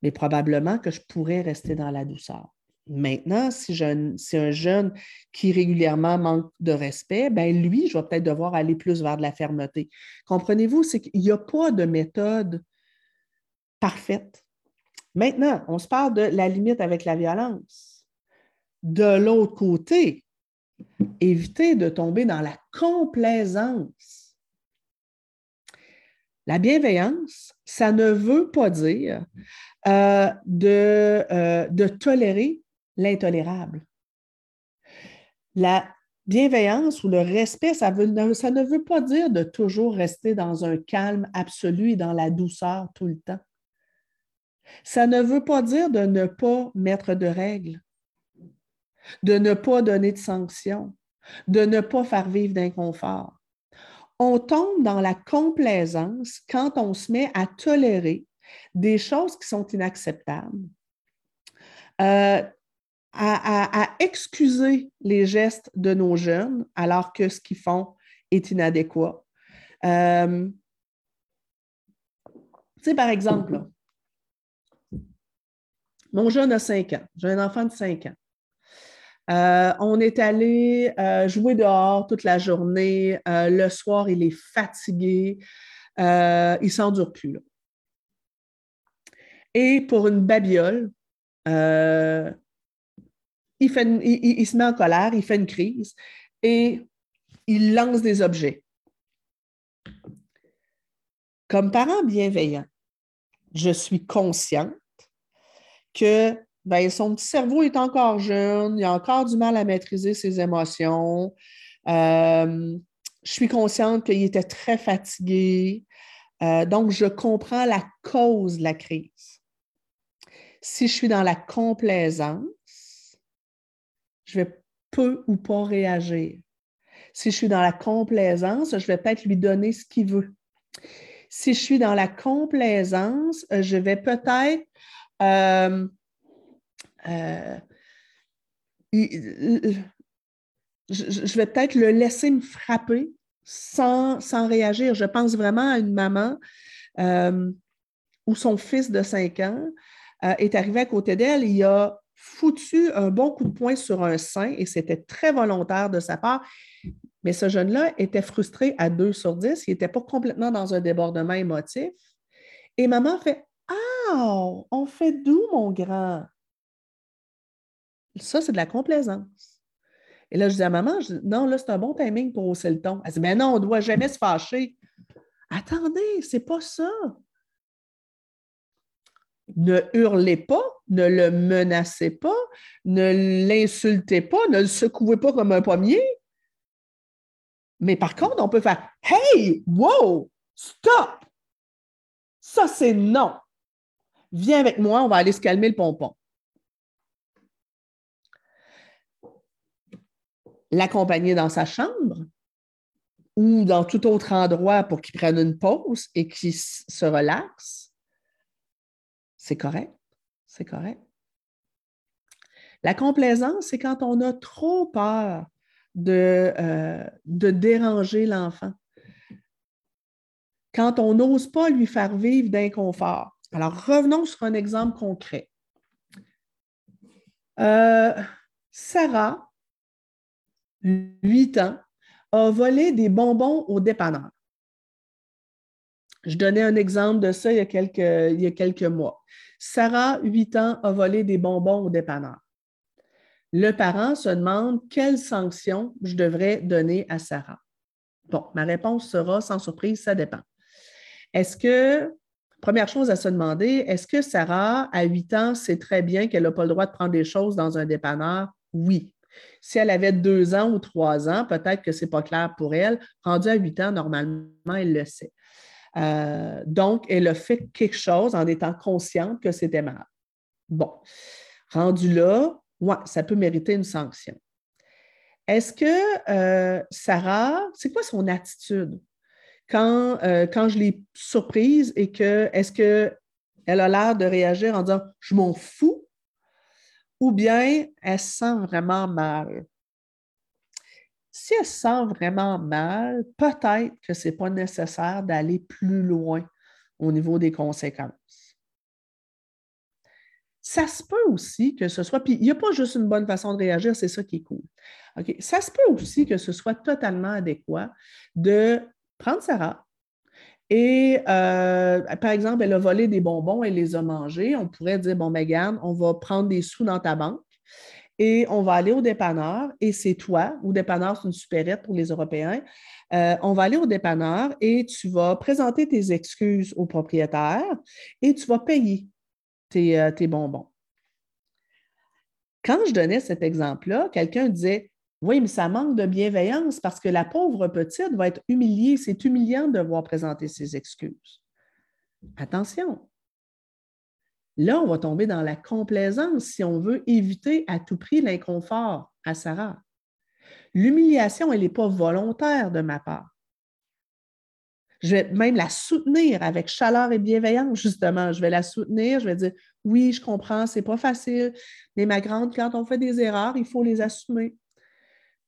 Mais probablement que je pourrais rester dans la douceur. Maintenant, si, c'est un jeune qui régulièrement manque de respect, ben lui, je vais peut-être devoir aller plus vers de la fermeté. Comprenez-vous, c'est qu'il n'y a pas de méthode parfaite. Maintenant, on se parle de la limite avec la violence. De l'autre côté, éviter de tomber dans la complaisance. La bienveillance, ça ne veut pas dire euh, de, euh, de tolérer l'intolérable. La bienveillance ou le respect, ça ne veut pas dire de toujours rester dans un calme absolu et dans la douceur tout le temps. Ça ne veut pas dire de ne pas mettre de règles, de ne pas donner de sanctions, de ne pas faire vivre d'inconfort. On tombe dans la complaisance quand on se met à tolérer des choses qui sont inacceptables, euh, à, excuser les gestes de nos jeunes alors que ce qu'ils font est inadéquat. Euh, tu sais, par exemple, mon jeune a 5 ans. J'ai un enfant de 5 ans. Euh, on est allé euh, jouer dehors toute la journée. Euh, le soir, il est fatigué. il ne s'endure plus. Et pour une babiole, il, il, se met en colère, il fait une crise et il lance des objets. Comme parent bienveillant, je suis consciente que ben, son petit cerveau est encore jeune, il a encore du mal à maîtriser ses émotions. Euh, je suis consciente qu'il était très fatigué. Euh, donc, je comprends la cause de la crise. Si je suis dans la complaisance, je vais peu ou pas réagir. Si je suis dans la complaisance, je vais peut-être lui donner ce qu'il veut. Si je suis dans la complaisance, je vais peut-être je, vais peut-être le laisser me frapper sans, réagir. Je pense vraiment à une maman euh, où son fils de 5 ans est arrivé à côté d'elle. Il a foutu un bon coup de poing sur un sein et c'était très volontaire de sa part. Mais ce jeune-là était frustré à 2 sur 10. Il n'était pas complètement dans un débordement émotif. Et maman fait On fait d'où, mon grand? Ça, c'est de la complaisance. Et là, je dis à maman, non, là, c'est un bon timing pour hausser le ton. Elle dit, mais non, on ne doit jamais se fâcher. Attendez, c'est pas ça. Ne hurlez pas, ne le menacez pas, ne l'insultez pas, ne le secouez pas comme un pommier. Mais par contre, on peut faire Hey, wow, stop! Ça, c'est non. Viens avec moi, on va aller se calmer le pompon. L'accompagner dans sa chambre ou dans tout autre endroit pour qu'il prenne une pause et qu'il se relaxe, c'est correct. C'est correct. La complaisance, c'est quand on a trop peur de, euh, de déranger l'enfant. Quand on n'ose pas lui faire vivre d'inconfort. Alors, revenons sur un exemple concret. Euh, Sarah, 8 ans, a volé des bonbons au dépanneur. Je donnais un exemple de ça il y a quelques, mois. Sarah, 8 ans, a volé des bonbons au dépanneur le parent se demande quelle sanction je devrais donner à Sarah. Bon, ma réponse sera sans surprise, ça dépend. Est-ce que, première chose à se demander, est-ce que Sarah, à 8 ans, sait très bien qu'elle n'a pas le droit de prendre des choses dans un dépanneur? Oui. Si elle avait deux ans ou trois ans, peut-être que ce n'est pas clair pour elle. Rendue à 8 ans, normalement, elle le sait. Euh, donc, elle a fait quelque chose en étant consciente que c'était mal. Bon. Rendu là, oui, ça peut mériter une sanction. Est-ce que euh, Sarah, c'est quoi son attitude? Quand, euh, quand je l'ai surprise et que est-ce qu'elle a l'air de réagir en disant je m'en fous? Ou bien elle sent vraiment mal? Si elle sent vraiment mal, peut-être que ce n'est pas nécessaire d'aller plus loin au niveau des conséquences. Ça se peut aussi que ce soit, puis il n'y a pas juste une bonne façon de réagir, c'est ça qui est cool. Ça se peut aussi que ce soit totalement adéquat de prendre Sarah et, euh, par exemple, elle a volé des bonbons, elle les a mangés. On pourrait dire, bon, Megan, on va prendre des sous dans ta banque et on va aller au dépanneur et c'est toi, ou dépanneur, c'est une supérette pour les Européens. Euh, on va aller au dépanneur et tu vas présenter tes excuses au propriétaire et tu vas payer euh, tes, bonbons. Quand je donnais cet exemple-là, quelqu'un disait Oui, mais ça manque de bienveillance parce que la pauvre petite va être humiliée. C'est humiliant de voir présenter ses excuses. Attention. Là, on va tomber dans la complaisance si on veut éviter à tout prix l'inconfort à Sarah. L'humiliation, elle n'est pas volontaire de ma part. Je vais même la soutenir avec chaleur et bienveillance, justement. Je vais la soutenir, je vais dire oui, je comprends, c'est pas facile, mais ma grande, quand on fait des erreurs, il faut les assumer.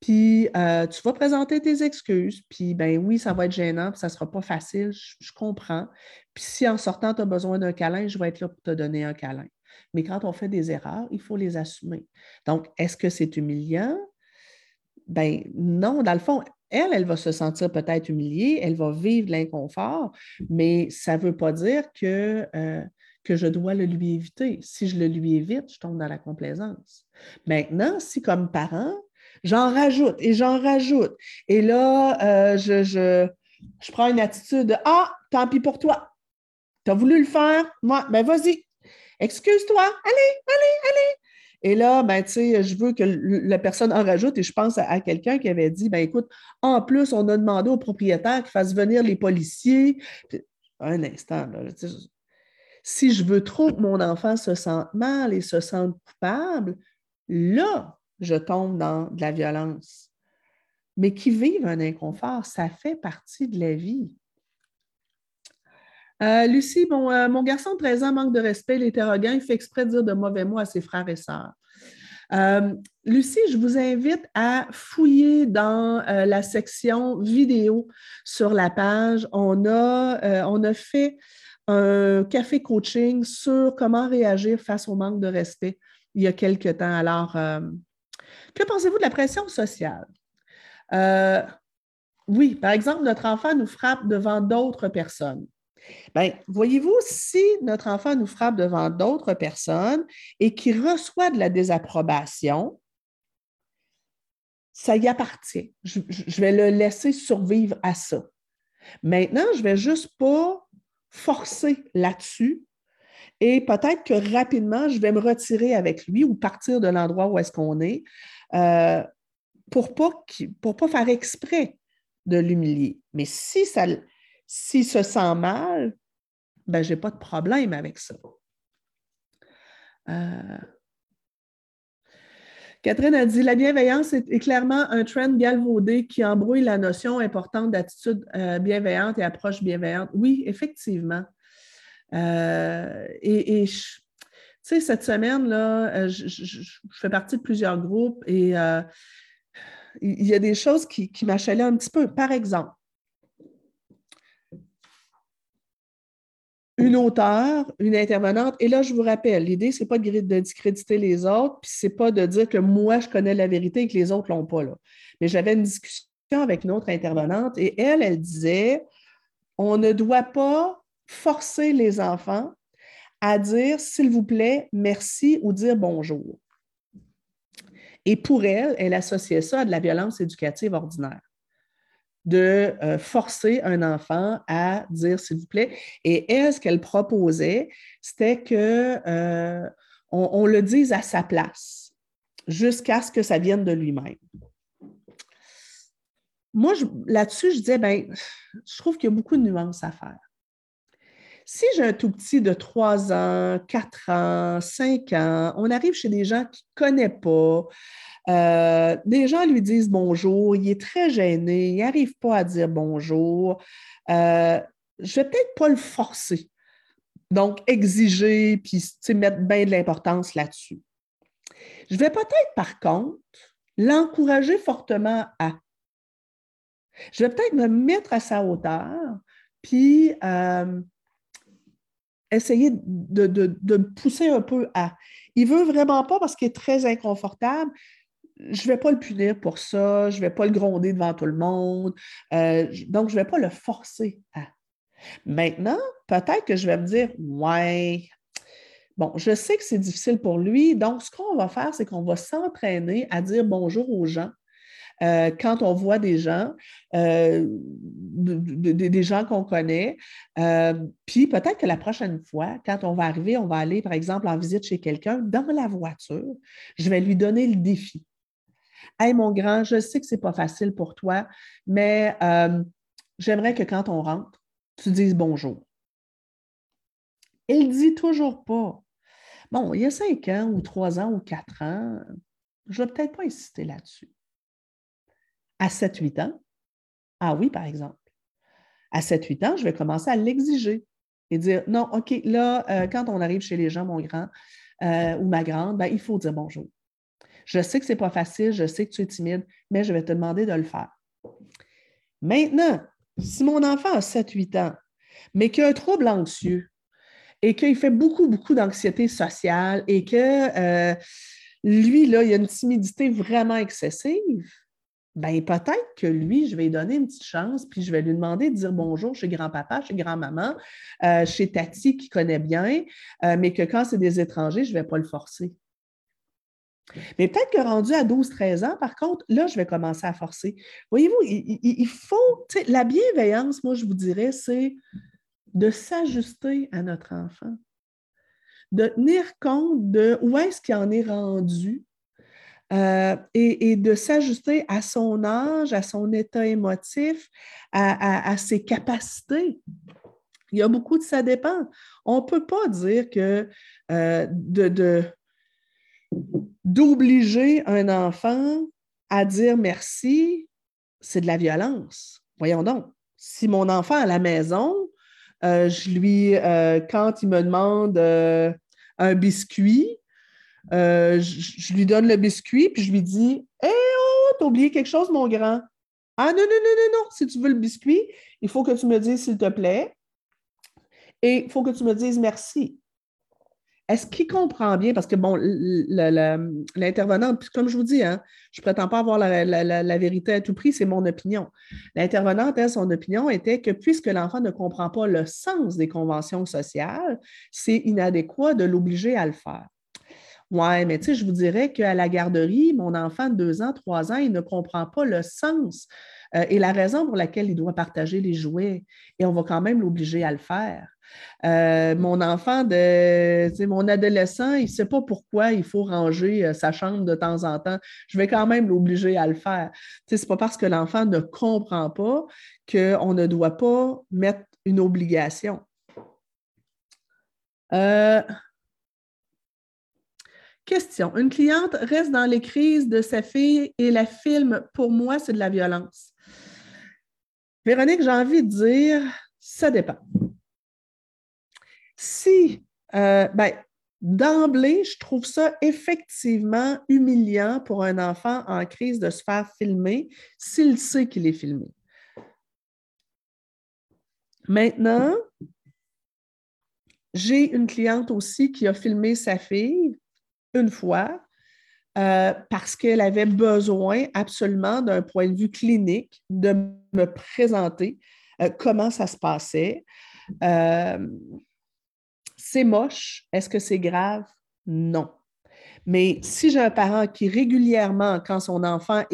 Puis euh, tu vas présenter tes excuses, puis ben oui, ça va être gênant, puis ça ne sera pas facile, je, comprends. Puis si en sortant, tu as besoin d'un câlin, je vais être là pour te donner un câlin. Mais quand on fait des erreurs, il faut les assumer. Donc, est-ce que c'est humiliant? Ben non, dans le fond, elle, elle va se sentir peut-être humiliée, elle va vivre l'inconfort, mais ça ne veut pas dire que, euh, que je dois le lui éviter. Si je le lui évite, je tombe dans la complaisance. Maintenant, si comme parent, j'en rajoute et j'en rajoute, et là, euh, je, je, je, prends une attitude de Ah, tant pis pour toi. Tu as voulu le faire, moi, ben vas-y, excuse-toi, allez, allez, allez. Et là, ben, tu sais, je veux que la personne en rajoute et je pense à, quelqu'un qui avait dit, ben, écoute, en plus, on a demandé au propriétaire qu'il fasse venir les policiers. un instant, si je veux trop que mon enfant se sente mal et se sente coupable, là, je tombe dans de la violence. mais qui vivent un inconfort. Ça fait partie de la vie. Euh, Lucie, euh, mon garçon de 13 ans manque de respect, il est arrogant, il fait exprès de dire de mauvais mots à ses frères et sœurs. Euh, Lucie, je vous invite à fouiller dans la section vidéo sur la page. On a, on a fait un café coaching sur comment réagir face au manque de respect il y a quelque temps. Alors, que pensez-vous de la pression sociale? oui, par exemple, notre enfant nous frappe devant d'autres personnes. Bien, voyez-vous, si notre enfant nous frappe devant d'autres personnes et qu'il reçoit de la désapprobation, ça y appartient. Je, vais le laisser survivre à ça. Maintenant, je ne vais juste pas forcer là-dessus et peut-être que rapidement, je vais me retirer avec lui ou partir de l'endroit où est-ce qu'on est, euh, pour ne pas, pas faire exprès de l'humilier. Mais si ça, s'il se sent mal, ben, je n'ai pas de problème avec ça. Euh, Catherine a dit La bienveillance est, clairement un trend galvaudé qui embrouille la notion importante d'attitude euh, bienveillante et approche bienveillante. Oui, effectivement. Euh, et, tu sais, cette semaine, là, je, fais partie de plusieurs groupes et il y a des choses qui, qui un petit peu. Par exemple, une auteure, une intervenante. Et là, je vous rappelle, l'idée, ce n'est pas de, discréditer les autres, puis ce n'est pas de dire que moi, je connais la vérité et que les autres ne l'ont pas. Mais j'avais une discussion avec une autre intervenante et elle, elle disait on ne doit pas forcer les enfants à dire s'il vous plaît, merci ou dire bonjour. Et pour elle, elle associait ça à de la violence éducative ordinaire de euh, forcer un enfant à dire s'il vous plaît. Et elle, ce qu'elle proposait, c'était que euh, on, le dise à sa place, jusqu'à ce que ça vienne de lui-même. Moi, là-dessus, je disais, ben, je trouve qu'il y a beaucoup de nuances à faire. Si j'ai un tout petit de 3 ans, 4 ans, 5 ans, on arrive chez des gens qui ne connaissent pas, euh, des gens lui disent bonjour, il est très gêné, il n'arrive pas à dire bonjour. Euh, je ne vais peut-être pas le forcer. Donc, exiger, puis mettre bien de l'importance là-dessus. Je vais peut-être, par contre, l'encourager fortement à. Je vais peut-être me mettre à sa hauteur, puis euh, essayer de, de, de, pousser un peu à. Il veut vraiment pas parce qu'il est très inconfortable je ne vais pas le punir pour ça, je ne vais pas le gronder devant tout le monde, euh, donc je ne vais pas le forcer à. Maintenant, peut-être que je vais me dire, ouais, bon, je sais que c'est difficile pour lui, donc ce qu'on va faire, c'est qu'on va s'entraîner à dire bonjour aux gens. Euh, quand on voit des gens, euh, des gens qu'on connaît, puis peut-être que la prochaine fois, quand on va arriver, on va aller, par exemple, en visite chez quelqu'un, dans la voiture, je vais lui donner le défi. Hey, mon grand, je sais que ce n'est pas facile pour toi, mais euh, j'aimerais que quand on rentre, tu dises bonjour. Il ne dit toujours pas. Bon, il y a cinq ans ou trois ans ou quatre ans, je ne vais peut-être pas insister là-dessus. À 7-8 ans, ah oui, par exemple. À 7-8 ans, je vais commencer à l'exiger et dire non, OK, là, euh, quand on arrive chez les gens, mon grand euh, ou ma grande, ben, il faut dire bonjour. Je sais que ce n'est pas facile, je sais que tu es timide, mais je vais te demander de le faire. Maintenant, si mon enfant a 7-8 ans, mais qu'il a un trouble anxieux et qu'il fait beaucoup, beaucoup d'anxiété sociale et que euh, lui, là, il a une timidité vraiment excessive, bien peut-être que lui, je vais lui donner une petite chance, puis je vais lui demander de dire bonjour chez grand-papa, chez grand-maman, euh, chez Tati qui connaît bien, euh, mais que quand c'est des étrangers, je ne vais pas le forcer. Mais peut-être que rendu à 12-13 ans, par contre, là, je vais commencer à forcer. Voyez-vous, il, faut, la bienveillance, moi, je vous dirais, c'est de s'ajuster à notre enfant, de tenir compte de où est-ce qu'il en est rendu euh, et, de s'ajuster à son âge, à son état émotif, à, ses capacités. Il y a beaucoup de ça dépend. On ne peut pas dire que euh, de d'obliger un enfant à dire merci c'est de la violence. Voyons donc. Si mon enfant à la maison, euh, je lui, quand il me demande un biscuit, je, lui donne le biscuit, puis je lui dis Hé, oh, t'as oublié quelque chose, mon grand. Ah non, non, non, non, non. Si tu veux le biscuit, il faut que tu me dises s'il te plaît. Et il faut que tu me dises merci. Est-ce qu'il comprend bien? Parce que, bon, l'intervenante, comme je vous dis, hein, je ne prétends pas avoir la, vérité à tout prix, c'est mon opinion. L'intervenante, son opinion était que puisque l'enfant ne comprend pas le sens des conventions sociales, c'est inadéquat de l'obliger à le faire. Oui, mais tu sais, je vous dirais qu'à la garderie, mon enfant de deux ans, trois ans, il ne comprend pas le sens euh, et la raison pour laquelle il doit partager les jouets. Et on va quand même l'obliger à le faire. Euh, mon enfant, de, mon adolescent, il ne sait pas pourquoi il faut ranger euh, sa chambre de temps en temps. Je vais quand même l'obliger à le faire. Ce n'est pas parce que l'enfant ne comprend pas qu'on ne doit pas mettre une obligation. Euh, question. Une cliente reste dans les crises de sa fille et la film, pour moi, c'est de la violence. Véronique, j'ai envie de dire, ça dépend. Si, euh, ben, d'emblée, je trouve ça effectivement humiliant pour un enfant en crise de se faire filmer s'il sait qu'il est filmé. Maintenant, j'ai une cliente aussi qui a filmé sa fille une fois euh, parce qu'elle avait besoin absolument d'un point de vue clinique de me présenter euh, comment ça se passait c'est moche. Est-ce que c'est grave? Non. Mais si j'ai un parent qui régulièrement, quand son enfant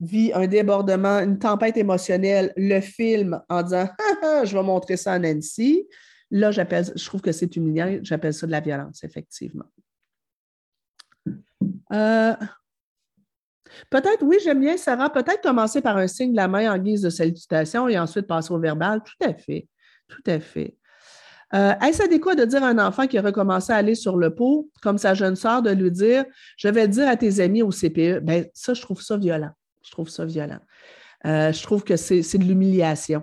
vit un débordement, une tempête émotionnelle, le filme en disant ah, ah, je vais montrer ça à Nancy, là, je trouve que c'est humiliant, j'appelle ça de la violence, effectivement. Euh, peut-être, oui, j'aime bien, Sarah, peut-être commencer par un signe de la main en guise de salutation et ensuite passer au verbal. Tout à fait. Tout à fait. Euh, Est-ce adéquat de dire à un enfant qui a recommencé à aller sur le pot, comme sa jeune sœur, de lui dire Je vais dire à tes amis au CPE? Bien, ça, je trouve ça violent. Je trouve ça violent. Euh, je trouve que c'est de l'humiliation.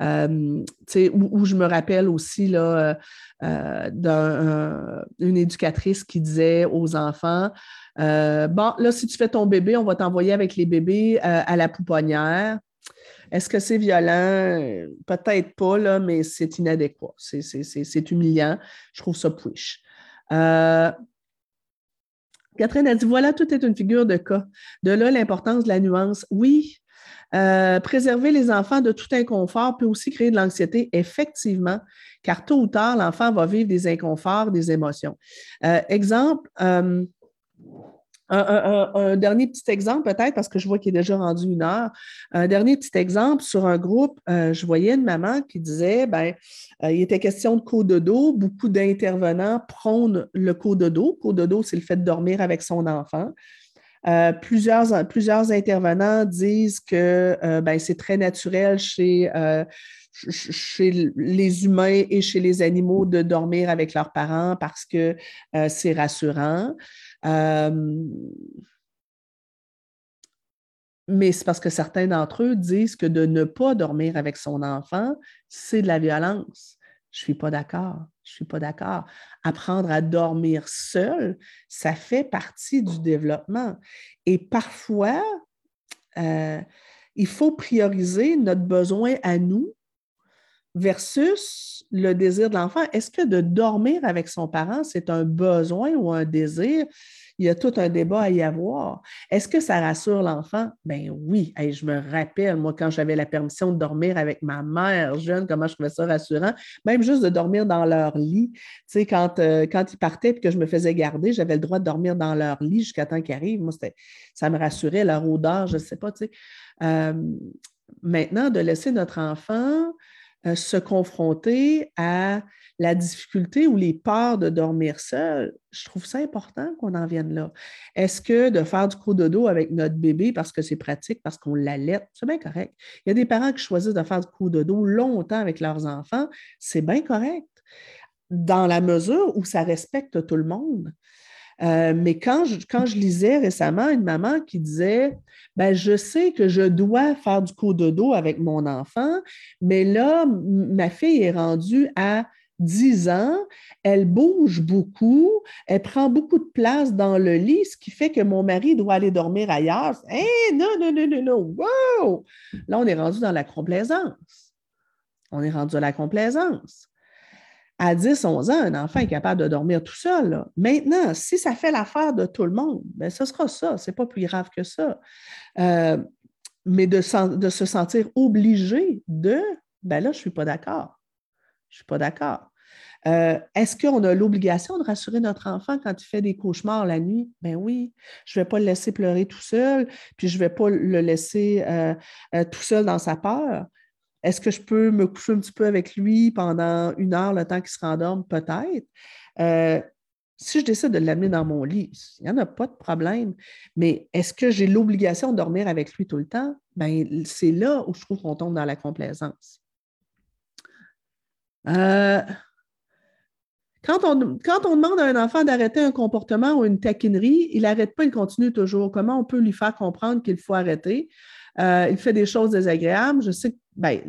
Euh, où, je me rappelle aussi euh, d'une éducatrice qui disait aux enfants Bon, là, si tu fais ton bébé, on va t'envoyer avec les bébés à la pouponnière. Est-ce que c'est violent? Peut-être pas, là, mais c'est inadéquat. C'est humiliant. Je trouve ça push. Euh, Catherine a dit voilà, tout est une figure de cas. De là, l'importance de la nuance. Oui, euh, préserver les enfants de tout inconfort peut aussi créer de l'anxiété, effectivement, car tôt ou tard, l'enfant va vivre des inconforts, des émotions. Euh, exemple, un, dernier petit exemple, peut-être, parce que je vois qu'il est déjà rendu une heure. Un dernier petit exemple sur un groupe, euh, je voyais une maman qui disait ben, euh, il était question de cododo. Beaucoup d'intervenants prônent le cododo. Cododo, c'est le fait de dormir avec son enfant. Euh, plusieurs, plusieurs intervenants disent que ben, c'est très naturel chez, chez les humains et chez les animaux de dormir avec leurs parents parce que c'est rassurant. Euh, mais c'est parce que certains d'entre eux disent que de ne pas dormir avec son enfant, c'est de la violence. Je ne suis pas d'accord. Je ne suis pas d'accord. Apprendre à dormir seul, ça fait partie du développement. Et parfois, euh, il faut prioriser notre besoin à nous versus le désir de l'enfant. Est-ce que de dormir avec son parent, c'est un besoin ou un désir? Il y a tout un débat à y avoir. Est-ce que ça rassure l'enfant? Ben oui. je me rappelle, moi, quand j'avais la permission de dormir avec ma mère jeune, comment je trouvais ça rassurant? Même juste de dormir dans leur lit. Tu quand, euh, quand ils partaient et que je me faisais garder, j'avais le droit de dormir dans leur lit jusqu'à temps qu'ils arrivent. Moi, ça me rassurait, leur odeur, je ne sais pas. Euh, maintenant, de laisser notre enfant euh, se confronter à la difficulté ou les peurs de dormir seul, je trouve ça important qu'on en vienne là. Est-ce que de faire du dos avec notre bébé parce que c'est pratique, parce qu'on l'allait, c'est bien correct. Il y a des parents qui choisissent de faire du dos longtemps avec leurs enfants, c'est bien correct, dans la mesure où ça respecte tout le monde. Euh, mais quand je, lisais récemment une maman qui disait ben, Je sais que je dois faire du dos avec mon enfant, mais là, ma fille est rendue à 10 ans, elle bouge beaucoup, elle prend beaucoup de place dans le lit, ce qui fait que mon mari doit aller dormir ailleurs. Hé, non, non, non, non, non, wow! Là, on est rendu dans la complaisance. On est rendu à la complaisance à 10, 11 ans, un enfant est capable de dormir tout seul. Maintenant, si ça fait l'affaire de tout le monde, bien, ce sera ça. Ce n'est pas plus grave que ça. Euh, mais de, se sentir obligé de, ben là, je ne suis pas d'accord. Je ne suis pas d'accord. Euh, est-ce qu'on a l'obligation de rassurer notre enfant quand il fait des cauchemars la nuit? Ben oui. Je ne vais pas le laisser pleurer tout seul, puis je ne vais pas le laisser euh, tout seul dans sa peur. Est-ce que je peux me coucher un petit peu avec lui pendant une heure, le temps qu'il se rendorme? Peut-être. Euh, si je décide de l'amener dans mon lit, il n'y en a pas de problème. Mais est-ce que j'ai l'obligation de dormir avec lui tout le temps? Ben, c'est là où je trouve qu'on tombe dans la complaisance. Euh, quand, on, quand on demande à un enfant d'arrêter un comportement ou une taquinerie, il n'arrête pas, il continue toujours. Comment on peut lui faire comprendre qu'il faut arrêter? Euh, il fait des choses désagréables. Je sais que, ben,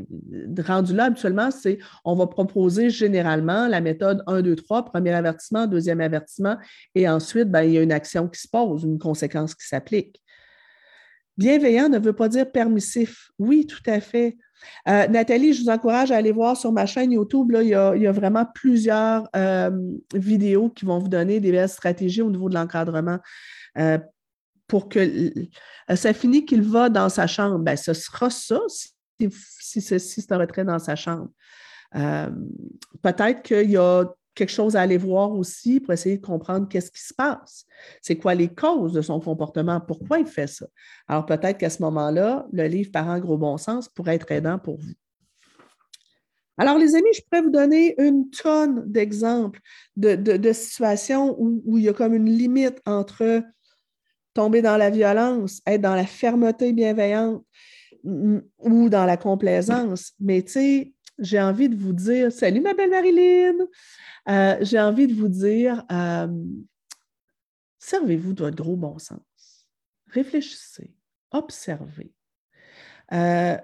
rendu là, habituellement, c'est on va proposer généralement la méthode 1, 2, 3, premier avertissement, deuxième avertissement, et ensuite, ben, il y a une action qui se pose, une conséquence qui s'applique. Bienveillant ne veut pas dire permissif. Oui, tout à fait. Euh, Nathalie, je vous encourage à aller voir sur ma chaîne YouTube. Là, il, y a, vraiment plusieurs euh, vidéos qui vont vous donner des belles stratégies au niveau de l'encadrement pour que ça finit qu'il va dans sa chambre. Ben, ce sera ça si, si, c'est un retrait dans sa chambre. Euh, peut-être qu'il y a quelque chose à aller voir aussi pour essayer de comprendre qu'est-ce qui se passe. C'est quoi les causes de son comportement? Pourquoi il fait ça? Alors peut-être qu'à ce moment-là, le livre Parents gros bon sens pourrait être aidant pour vous. Alors, les amis, je pourrais vous donner une tonne d'exemples de, situations où, où, il y a comme une limite entre tomber dans la violence, être dans la fermeté bienveillante ou dans la complaisance. Mais tu sais, j'ai envie de vous dire, salut ma belle Marilyn, euh, j'ai envie de vous dire, euh, servez-vous de votre gros bon sens. Réfléchissez, observez. Euh,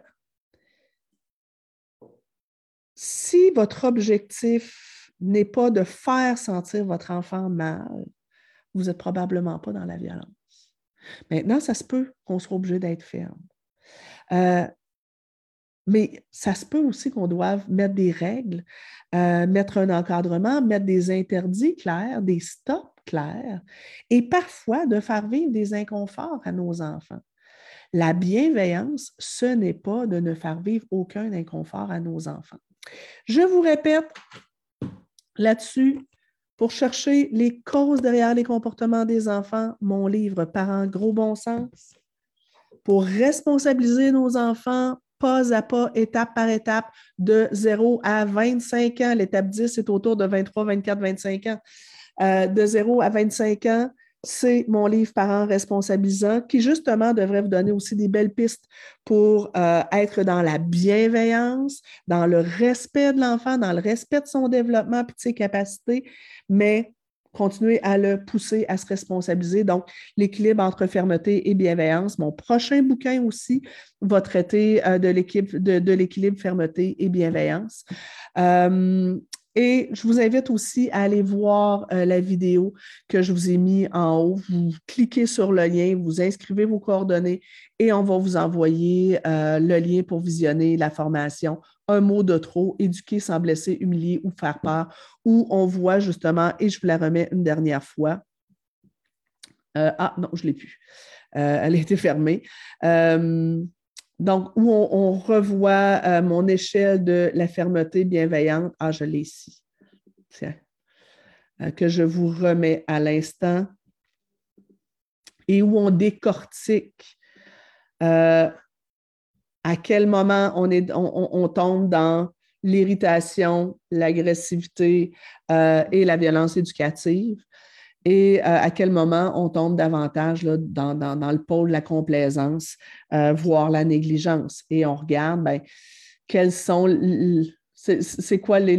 si votre objectif n'est pas de faire sentir votre enfant mal, vous n'êtes probablement pas dans la violence. Maintenant, ça se peut qu'on soit obligé d'être ferme. Euh, mais ça se peut aussi qu'on doive mettre des règles, euh, mettre un encadrement, mettre des interdits clairs, des stops clairs, et parfois de faire vivre des inconforts à nos enfants. La bienveillance, ce n'est pas de ne faire vivre aucun inconfort à nos enfants. Je vous répète là-dessus, pour chercher les causes derrière les comportements des enfants, mon livre Parents gros bon sens. Pour responsabiliser nos enfants pas à pas, étape par étape, de 0 à 25 ans. L'étape 10 est autour de 23, 24, 25 ans. Euh, de 0 à 25 ans, c'est mon livre Parents responsabilisants qui, justement, devrait vous donner aussi des belles pistes pour euh, être dans la bienveillance, dans le respect de l'enfant, dans le respect de son développement et de ses capacités, mais continuer à le pousser à se responsabiliser. Donc, l'équilibre entre fermeté et bienveillance. Mon prochain bouquin aussi va traiter euh, de l'équilibre fermeté et bienveillance. Euh, et je vous invite aussi à aller voir euh, la vidéo que je vous ai mis en haut. Vous cliquez sur le lien, vous inscrivez vos coordonnées et on va vous envoyer le lien pour visionner la formation un mot de trop, éduquer sans blesser, humilier ou faire peur, où on voit justement, et je vous la remets une dernière fois. Euh, ah non, je ne l'ai plus. Euh, elle a été fermée. Euh, donc, où on, revoit mon échelle de la fermeté bienveillante. Ah, je l'ai ici. Tiens. que je vous remets à l'instant. Et où on décortique à quel moment on, tombe dans l'irritation, l'agressivité euh, et la violence éducative et euh, à quel moment on tombe davantage dans, le pôle de la complaisance, euh, voire la négligence? Et on regarde, ben, quels sont, c'est quoi les,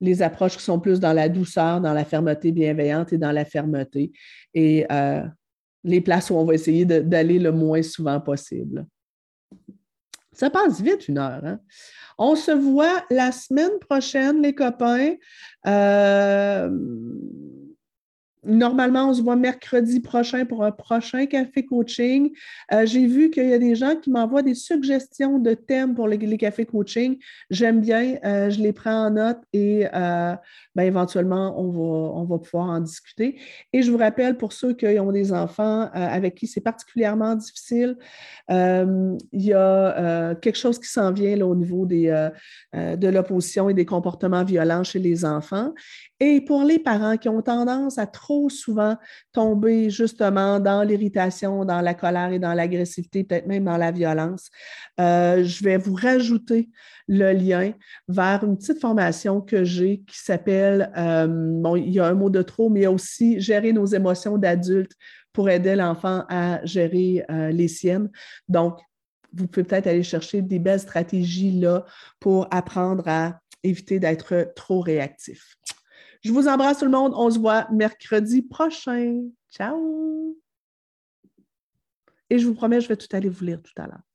les approches qui sont plus dans la douceur, dans la fermeté bienveillante et dans la fermeté? Et euh, les places où on va essayer d'aller le moins souvent possible. Ça passe vite une heure. Hein? On se voit la semaine prochaine, les copains. Euh, Normalement, on se voit mercredi prochain pour un prochain café coaching. Euh, j'ai vu qu'il y a des gens qui m'envoient des suggestions de thèmes pour les, cafés coaching. J'aime bien, euh, je les prends en note et euh, ben, éventuellement, on va, on va pouvoir en discuter. Et je vous rappelle, pour ceux qui ont des enfants avec qui c'est particulièrement difficile, il y a quelque chose qui s'en vient là, au niveau des, de l'opposition et des comportements violents chez les enfants. Et pour les parents qui ont tendance à trop souvent tomber justement dans l'irritation, dans la colère et dans l'agressivité, peut-être même dans la violence, euh, je vais vous rajouter le lien vers une petite formation que j'ai qui s'appelle, euh, bon, il y a un mot de trop, mais il y a aussi Gérer nos émotions d'adultes pour aider l'enfant à gérer euh, les siennes. Donc, vous pouvez peut-être aller chercher des belles stratégies là pour apprendre à éviter d'être trop réactif. Je vous embrasse tout le monde. On se voit mercredi prochain. Ciao! Et je vous promets, je vais tout aller vous lire tout à l'heure.